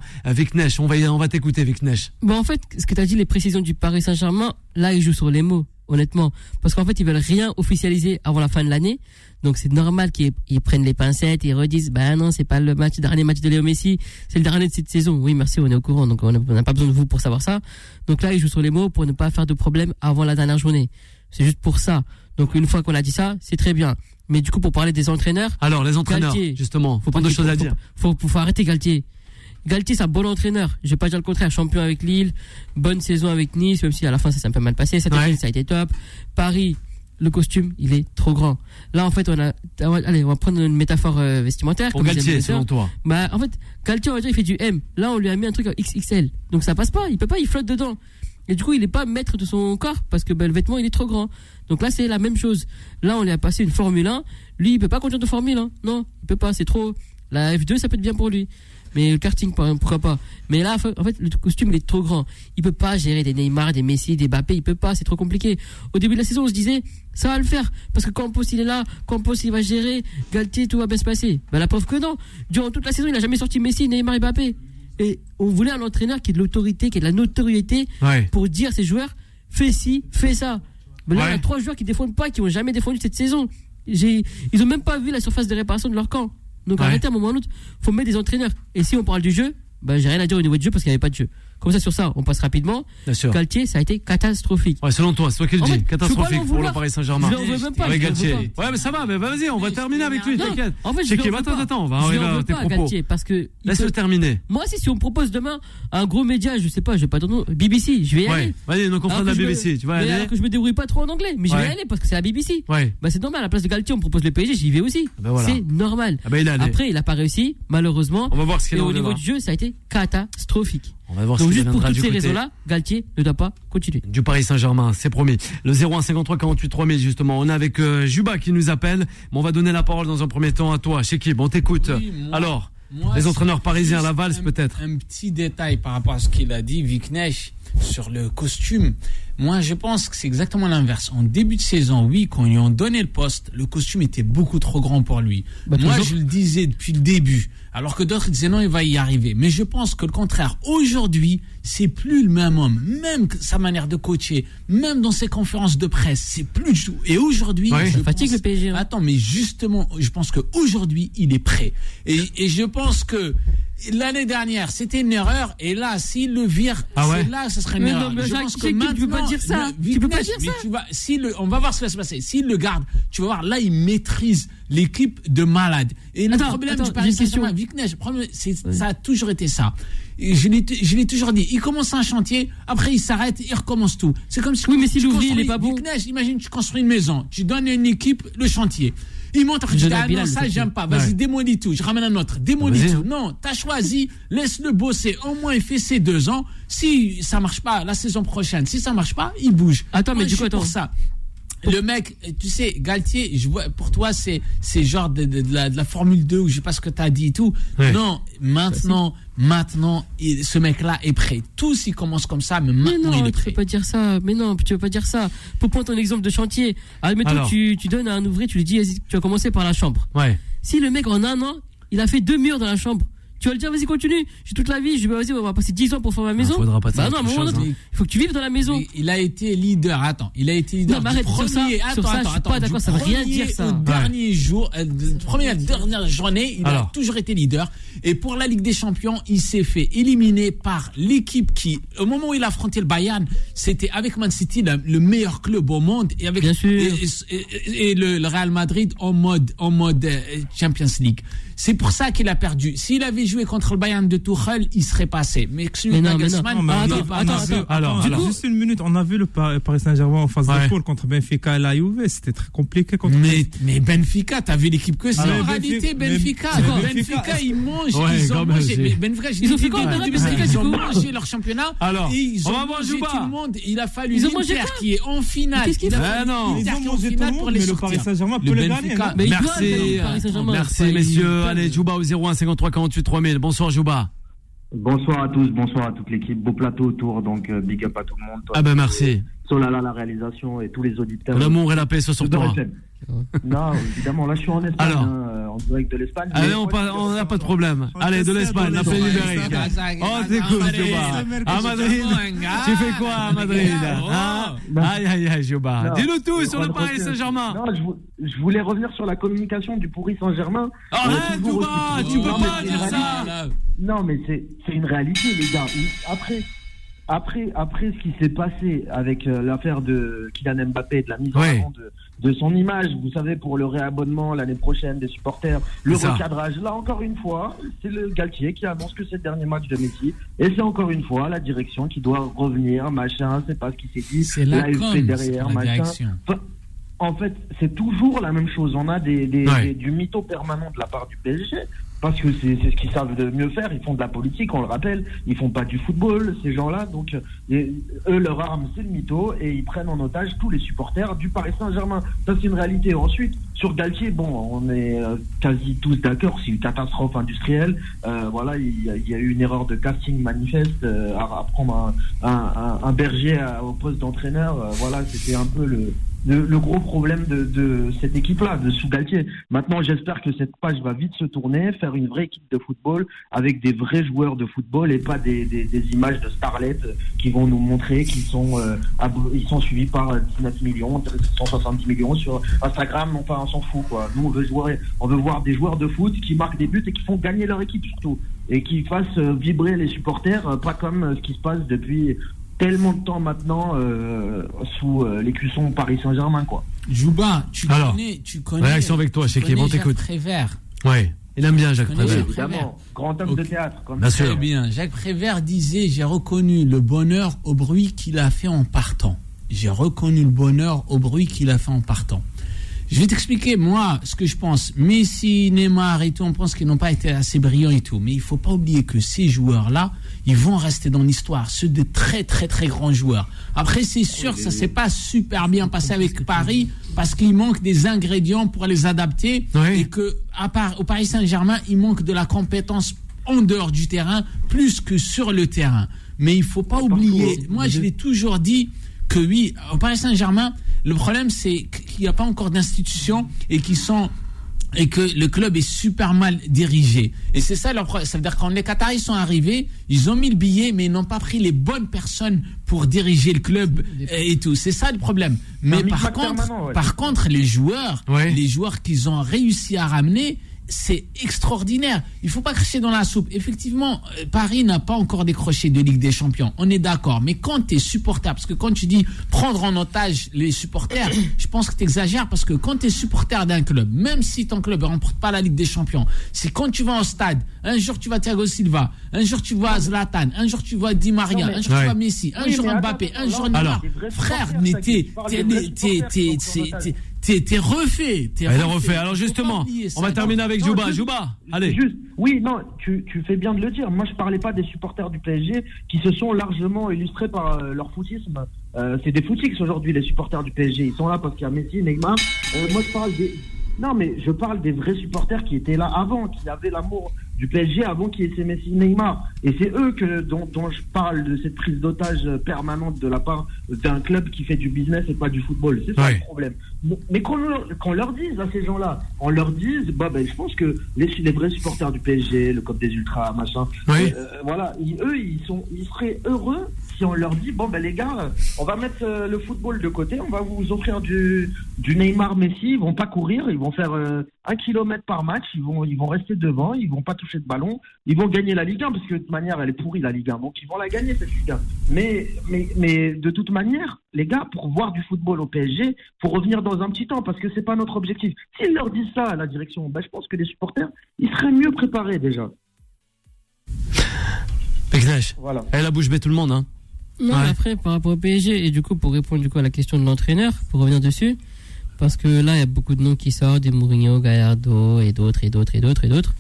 On va on va t'écouter, Vic Nesh. Bon, en fait, ce que tu as dit, les précisions du Paris Saint-Germain, là, ils jouent sur les mots, honnêtement. Parce qu'en fait, ils veulent rien officialiser avant la fin de l'année. Donc, c'est normal qu'ils ils prennent les pincettes et ils redisent, bah non, c'est pas le match, dernier match de Léo Messi, c'est le dernier de cette saison. Oui, merci, on est au courant. Donc, on n'a pas besoin de vous pour savoir ça. Donc là, ils jouent sur les mots pour ne pas faire de problème avant la dernière journée. C'est juste pour ça. Donc, une fois qu'on a dit ça, c'est très bien. Mais du coup, pour parler des entraîneurs, Alors, les entraîneurs, Galtier. justement, faut pas de choses à faut- dire. Faut, faut, faut arrêter Galtier. Galtier, c'est un bon entraîneur. Je vais pas dire le contraire. Champion avec Lille, bonne saison avec Nice, même si à la fin ça s'est un peu mal passé. Cette Ouais. année, ça a été top. Paris, le costume, il est trop grand. Là, en fait, on a, allez, on va prendre une métaphore euh, vestimentaire. Pour Galtier, selon toi. Bah, en fait, Galtier, on va dire, il fait du M. Là, on lui a mis un truc en XXL. Donc ça passe pas. Il peut pas, il flotte dedans. Et du coup, il est pas maître de son corps parce que bah, le vêtement, il est trop grand. Donc là, c'est la même chose. Là, on lui a passé une Formule 1. Lui, il peut pas conduire de Formule 1. Non, il peut pas. C'est trop. La F2, ça peut être bien pour lui. Mais le karting, par- pourquoi pas? Mais là, en fait, le costume, il est trop grand. Il peut pas gérer des Neymar, des Messi, des Mbappé. Il peut pas. C'est trop compliqué. Au début de la saison, on se disait, ça va le faire. Parce que Campos, il est là. Campos, il va gérer. Galtier, tout va bien se passer. Bah, la preuve que non. Durant toute la saison, il a jamais sorti Messi, Neymar et Mbappé. Et on voulait un entraîneur qui ait de l'autorité, qui ait de la notoriété Ouais. pour dire à ses joueurs, fais ci, fais ça. Mais là, Ouais. il y a trois joueurs qui défendent pas, qui ont jamais défendu cette saison. J'ai, ils ont même pas vu la surface de réparation de leur camp. Donc Ouais. arrêtez à un moment ou à un autre, faut mettre des entraîneurs. Et si on parle du jeu, bah, j'ai rien à dire au niveau du jeu parce qu'il n'y avait pas de jeu. Comme ça, sur ça, on passe rapidement. Bien sûr. Galtier, ça a été catastrophique. Ouais, selon toi, c'est toi qui le dis. Catastrophique pour le. Paris Saint-Germain. Je veux même pas, veux Galtier. Ouais, mais ça va, mais vas-y, on va terminer avec lui, t'inquiète. En fait, je Attends, attends, on va arriver à tes propos. Galtier parce que. Laisse-le terminer. Moi, si, si on me propose demain un gros média, je sais pas, je vais pas ton nom, BBC, je vais y aller. Ouais, vas-y, confrères Alors de la BBC, tu vas aller que je me débrouille pas trop en anglais, mais je vais Ouais. y aller parce que c'est la BBC. Ouais. Bah c'est normal, à la place de Galtier, on me propose le PSG, j'y vais aussi. ben voilà. C'est normal. Ah ben. Après, il a pas réussi, malheureusement. On va voir ce qu'il en au niveau du jeu, ça a été catastrophique. On va voir ce Donc juste pour du ces raisons-là, Galtier ne doit pas continuer. du Paris Saint-Germain, c'est promis. Le 01 53 48 3000 justement. On est avec euh, Juba qui nous appelle. Mais on va donner la parole dans un premier temps à toi, Chekib. On t'écoute. Oui, Alors, Moi, les entraîneurs parisiens, la valse peut-être. Un petit détail par rapport à ce qu'il a dit, Viknesh. sur le costume. Moi, je pense que c'est exactement l'inverse. En début de saison, oui, quand ils lui ont donné le poste, le costume était beaucoup trop grand pour lui. Bah, Moi, toujours. je le disais depuis le début. Alors que d'autres disaient non, il va y arriver. Mais je pense que le contraire, aujourd'hui, c'est plus le même homme. Même sa manière de coacher, même dans ses conférences de presse, c'est plus du tout. Et aujourd'hui, Ouais. je Ça fatigue pense- le PSG. hein. Attends, mais justement, je pense qu'aujourd'hui, il est prêt. Et, et je pense que l'année dernière, c'était une erreur. Et là, s'il le vire, Ah ouais là, ce serait une Mais erreur. non, mais je Jacques, pense que Jacques, tu peux maintenant, pas dire ça. le- Tu peux pas dire ça. tu vas, si le, on va voir ce qui va se passer. S'il le garde, tu vas voir, là, il maîtrise l'équipe de malade. Et le Attends, problème attends, du Paris. Saint-Germain, le ça a toujours été ça. Et je l'ai, je l'ai toujours dit. Il commence un chantier, après il s'arrête, il recommence tout. C'est comme si Oui, mais si l'ouvrier, il est pas bon. Imagine, tu construis une maison, tu donnes à une équipe le chantier. Il Je tu dis, ah non, le ça, j'aime pas. Vas-y, Ouais. démolis tout. Je ramène un autre. Démolis Vas-y, tout. Non, t'as choisi, laisse-le bosser. Au moins, il fait ses deux ans. Si ça marche pas, la saison prochaine, si ça marche pas, il bouge. Attends, mais du je coup, pour attends. ça. Le mec, tu sais, Galtier, je vois, pour toi, c'est, c'est genre de, de- de la, de la Formule 2 ou je sais pas ce que t'as dit et tout. Ouais. Non, maintenant, maintenant, il- ce mec-là est prêt. Tous, ils commencent comme ça, mais Mais maintenant, il non, est tu prêt. peux pas dire ça. Mais non, tu peux pas dire ça. Pour prendre ton exemple de chantier, admettons, Alors. tu, tu donnes à un ouvrier, tu lui dis, tu vas commencer par la chambre. Ouais. Si le mec, en un an, il a fait deux murs dans la chambre, tu vas lui dire, vas-y, continue. J'ai toute la vie, je vais, vas-y, on va passer 10 ans pour faire ma maison. Ah, faudra pas bah non, à un moment chose, donné, hein. il faut que tu vives dans la maison. Mais il a été leader. Attends, il a été leader. Non, mais arrête, sur premier, ça- attends, sur ça, attends, je suis pas d'accord, ça veut rien dire, ça. Au dernier jour, euh, première dernière journée, il a Alors. toujours été leader. Et pour la Ligue des Champions, il s'est fait éliminer par l'équipe qui, au moment où il a affronté le Bayern, c'était avec Man City le, le meilleur club au monde et avec Bien sûr. et, et- et le, le Real Madrid en mode en mode euh, Champions League. C'est pour ça qu'il a perdu. S'il avait joué contre le Bayern de Tuchel, il serait passé. Mais celui mais Nagelsmann, il on a- est attends, pas attends, attends. Alors, Du alors. coup, juste une minute, on a vu le Paris Paris Saint-Germain en phase Ouais. de poule contre Benfica et la Juve, c'était très compliqué contre Mais, mais Benfica, t'as vu l'équipe que c'est Ah, en Benfica- réalité Benfica. Benfica, Benfica, ils mangent, Ouais, ils ont mangé. Benfica, Ils ont fait quoi, le ils ont mangé leur championnat. Alors, ils on ont va voir mangé Jouba. tout le monde. Il a fallu Ils ont mangé l'Inter qui est en finale. Qu'est-ce qu'ils Il a font fallu Ah non. Ils ont mangé tout le pour monde, les mais le sortir. Paris Saint-Germain Le peut le Benfica- gagner. Merci. le messieurs. Allez, Jouba au 01 53 48 3000. Bonsoir Jouba. Bonsoir à tous, bonsoir à toute l'équipe. Beau plateau autour, donc euh, big up à tout le monde. Toi, Ah ben merci. Solala, la réalisation et tous les auditeurs. L'amour et la paix sur De toi. Non, évidemment, là je suis en Espagne, Alors. hein, euh, en direct de l'Espagne. Allez, Mais on on n'a pas de problème. Allez, de l'Espagne, la péninsule ibérique. Oh, t'écoutes, Jouba. À Madrid. Tu fais quoi à Madrid hein? Aïe, aïe, aïe, Jouba. Non. Dis-nous tout Et sur le Paris Saint-Germain. Non, je, vou- je voulais revenir sur la communication du pourri Saint-Germain. Arrête, toujours Jouba, aussi- tu peux Non, pas mais dire c'est une ça. réalité. Non, mais c'est c'est une réalité, les gars. Après, après, après ce qui s'est passé avec euh, l'affaire de Kylian Mbappé, de la mise en Ouais. avant de, de son image, vous savez, pour le réabonnement l'année prochaine des supporters, le recadrage. Là, encore une fois, c'est le Galtier qui annonce que c'est le dernier match de Messi. Et c'est encore une fois la direction qui doit revenir, machin, c'est pas ce qui s'est dit. C'est la com, c'est derrière, la machin. direction. Enfin, en fait, c'est toujours la même chose. On a des, des- Ouais. des- du mytho permanent de la part du PSG, parce que c'est ce qu'ils savent de mieux faire. Ils font de la politique, on le rappelle. Ils font pas du football, ces gens-là. Donc, euh, eux, leur arme, c'est le mytho, et ils prennent en otage tous les supporters du Paris Saint-Germain. Ça, c'est une réalité. Ensuite, sur Galtier, bon, on est euh, quasi tous d'accord. C'est une catastrophe industrielle. Euh, voilà, il y, a, eu une erreur de casting manifeste à, prendre un, berger au poste d'entraîneur. Voilà, c'était un peu le le, le gros problème de, de cette équipe-là, de sous Galtier. Maintenant, j'espère que cette page va vite se tourner, faire une vraie équipe de football avec des vrais joueurs de football et pas des, des, des images de starlets qui vont nous montrer qu'ils sont euh, ils sont suivis par 19 millions, 170 millions sur Instagram. Enfin, on s'en fout quoi. Nous, on veut jouer, on veut voir des joueurs de foot qui marquent des buts et qui font gagner leur équipe surtout et qui fassent vibrer les supporters, euh, pas comme ce qui se passe depuis tellement de temps maintenant euh, sous euh, l'écusson Paris Saint-Germain quoi. Jouba, tu Alors, connais, tu connais. réaction avec toi, tu Chekib, on connais Jacques t'écoute. Prévert. Ouais. Il aime bien Jacques Prévert. Jacques Évidemment, grand homme de théâtre. Comme Bien sûr. Très bien. Jacques Prévert disait J'ai reconnu le bonheur au bruit qu'il a fait en partant. J'ai reconnu le bonheur au bruit qu'il a fait en partant. Je vais t'expliquer, moi, ce que je pense. Messi, Neymar et tout, on pense qu'ils n'ont pas été assez brillants et tout. Mais il faut pas oublier que ces joueurs-là, ils vont rester dans l'histoire. Ceux de très, très, très grands joueurs. Après, c'est sûr, ça s'est pas super bien passé avec Paris parce qu'il manque des ingrédients pour les adapter. Oui. Et que, à part, au Paris Saint-Germain, il manque de la compétence en dehors du terrain plus que sur le terrain. mais il faut pas oublier. Moi, je l'ai toujours dit que oui, au Paris Saint-Germain, le problème c'est qu'il n'y a pas encore d'institutions et qui sont et que le club est super mal dirigé. Et c'est ça leur problème. Ça veut dire quand les Qataris sont arrivés, ils ont mis le billet, mais ils n'ont pas pris les bonnes personnes pour diriger le club et tout. C'est ça le problème. Mais par contre, ouais. par contre, les joueurs, Ouais. les joueurs qu'ils ont réussi à ramener, c'est extraordinaire. Il faut pas cracher dans la soupe. Effectivement, euh, Paris n'a pas encore décroché de Ligue des Champions. On est d'accord. Mais quand tu es supporter, parce que quand tu dis prendre en otage les supporters, je pense que tu exagères parce que quand tu es supporter d'un club, même si ton club ne remporte pas la Ligue des Champions, c'est quand tu vas au stade, un jour tu vois Thiago Silva, un jour tu vois Zlatan, un jour tu vois Di Maria, mais- un jour Ouais. tu vois Messi, un Oui, jour Mbappé, un jour Neymar. Frère, mais t'es t'es- refait. t'es Elle est refait. refait. Alors justement, on va terminer avec Non, Jouba. juste- Jouba, allez. Juste, oui, non, tu, tu fais bien de le dire. Moi, je parlais pas des supporters du PSG qui se sont largement illustrés par euh, leur footisme. Euh, c'est des footix aujourd'hui, les supporters du PSG. Ils sont là parce qu'il y a Messi, Neymar. Euh, moi, je parle des. Non, mais je parle des vrais supporters qui étaient là avant, qui avaient l'amour du PSG avant qu'il y ait ces Messi, Neymar. Et c'est eux que, dont, dont je parle de cette prise d'otage permanente de la part d'un club qui fait du business et pas du football. C'est ça le problème. Mais qu'on leur, leur dise à ces gens-là, on leur dise, bah, ben, je pense que les, les vrais supporters du PSG, le COP des Ultras, machin, Oui. euh, voilà, ils- eux, ils, sont, ils seraient heureux si on leur dit, bon, ben, les gars, on va mettre euh, le football de côté, on va vous offrir du, du Neymar Messi, ils vont pas courir, ils vont faire euh, un kilomètre par match, ils vont, ils vont rester devant, ils vont pas toucher de ballon, ils vont gagner la Ligue 1, parce que de toute manière, elle est pourrie, la Ligue 1, donc ils vont la gagner, cette Ligue 1. Mais, mais, mais de toute manière, les gars, pour voir du football au PSG, faut revenir dans un petit temps, parce que c'est pas notre objectif. S'ils leur disent ça à la direction, ben, je pense que les supporters, ils seraient mieux préparés déjà. Voilà. Elle a bouche bée tout le monde, hein. Non, Ouais. après, par rapport au PSG, et du coup, pour répondre du coup, à la question de l'entraîneur, pour revenir dessus, parce que là, il y a beaucoup de noms qui sortent, des Mourinho, Gallardo, et d'autres, et d'autres, et d'autres, et d'autres.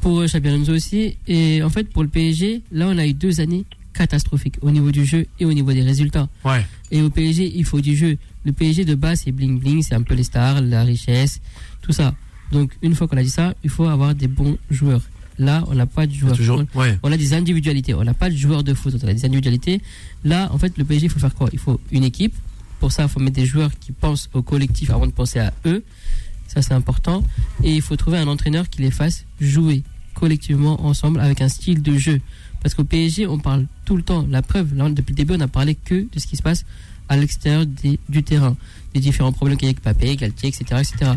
Pour euh, Xabi Alonso aussi. Et en fait, pour le PSG, là, on a eu deux années catastrophiques au niveau du jeu et au niveau des résultats. Ouais. Et au PSG, il faut du jeu. Le PSG de base, c'est bling bling, c'est un peu les stars, la richesse, tout ça. Donc, une fois qu'on a dit ça, il faut avoir des bons joueurs. Là, on n'a pas de joueurs. Toujours. On- Ouais. on a des individualités. On n'a pas de joueurs de foot, on a des individualités. Là, en fait, le PSG, il faut faire quoi? Il faut une équipe. Pour ça, il faut mettre des joueurs qui pensent au collectif avant de penser à eux. Ça, c'est important. Et il faut trouver un entraîneur qui les fasse jouer collectivement ensemble avec un style de jeu. Parce qu'au PSG, on parle tout le temps. La preuve, là, depuis le début, on a parlé que de ce qui se passe à l'extérieur du terrain. Des différents problèmes qu'il y a avec Papé, Galtier, etc. etc.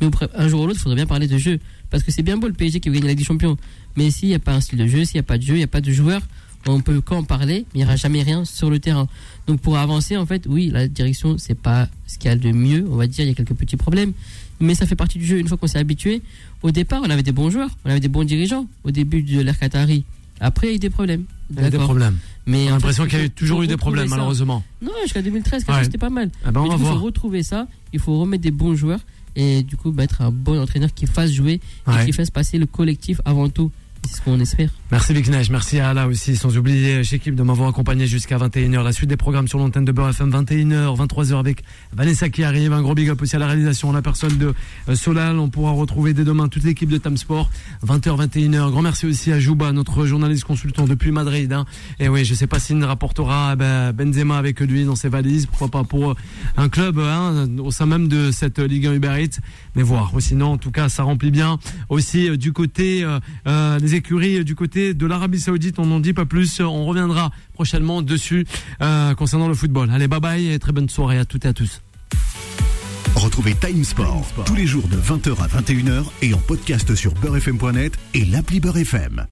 Mais un jour ou l'autre, il faudrait bien parler de jeu. Parce que c'est bien beau le PSG qui veut gagner la Ligue des Champions. Mais s'il n'y a pas un style de jeu, s'il n'y a pas de jeu, il n'y a pas de joueurs, on peut qu'en parler, mais il n'y aura jamais rien sur le terrain. Donc pour avancer, en fait, oui, la direction, c'est pas ce qu'il y a de mieux, on va dire, il y a quelques petits problèmes. Mais ça fait partie du jeu. Une fois qu'on s'est habitué, au départ, on avait des bons joueurs, on avait des bons dirigeants au début de l'ère Qatari. Après, il y a eu des problèmes. Il y a eu des problèmes. Mais On a l'impression qu'il y a toujours eu des problèmes, ça. malheureusement. Non, jusqu'à 2013, Ouais. c'était pas mal. Ah ben, on va coup, il voir. faut retrouver ça, il faut remettre des bons joueurs et du coup mettre un bon entraîneur qui fasse jouer Ouais. et qui fasse passer le collectif avant tout. C'est ce qu'on espère. Merci Bignesh, merci à Ala aussi, sans oublier chez équipe de m'avoir accompagné jusqu'à 21h. La suite des programmes sur l'antenne de Beurre FM, 21h, 23h avec Vanessa qui arrive. Un gros big up aussi à la réalisation, la personne de euh, Solal. On pourra retrouver dès demain toute l'équipe de Tam Sport, 20h, 21h. Grand merci aussi à Jouba, notre journaliste consultant depuis Madrid. hein. Et oui, je sais pas s'il ne rapportera eh ben, Benzema avec lui dans ses valises, pourquoi pas pour euh, un club hein, au sein même de cette euh, Ligue 1 Uber Eats. Mais voir, sinon en tout cas ça remplit bien. Aussi euh, du côté euh, euh, des écuries, euh, du côté de l'Arabie Saoudite, on n'en dit pas plus. On reviendra prochainement dessus euh, concernant le football. Allez, bye bye et très bonne soirée à toutes et à tous. Retrouvez Time Sport tous les jours de 20h à 21h et en podcast sur beurrefm.net et l'appli Beurre FM.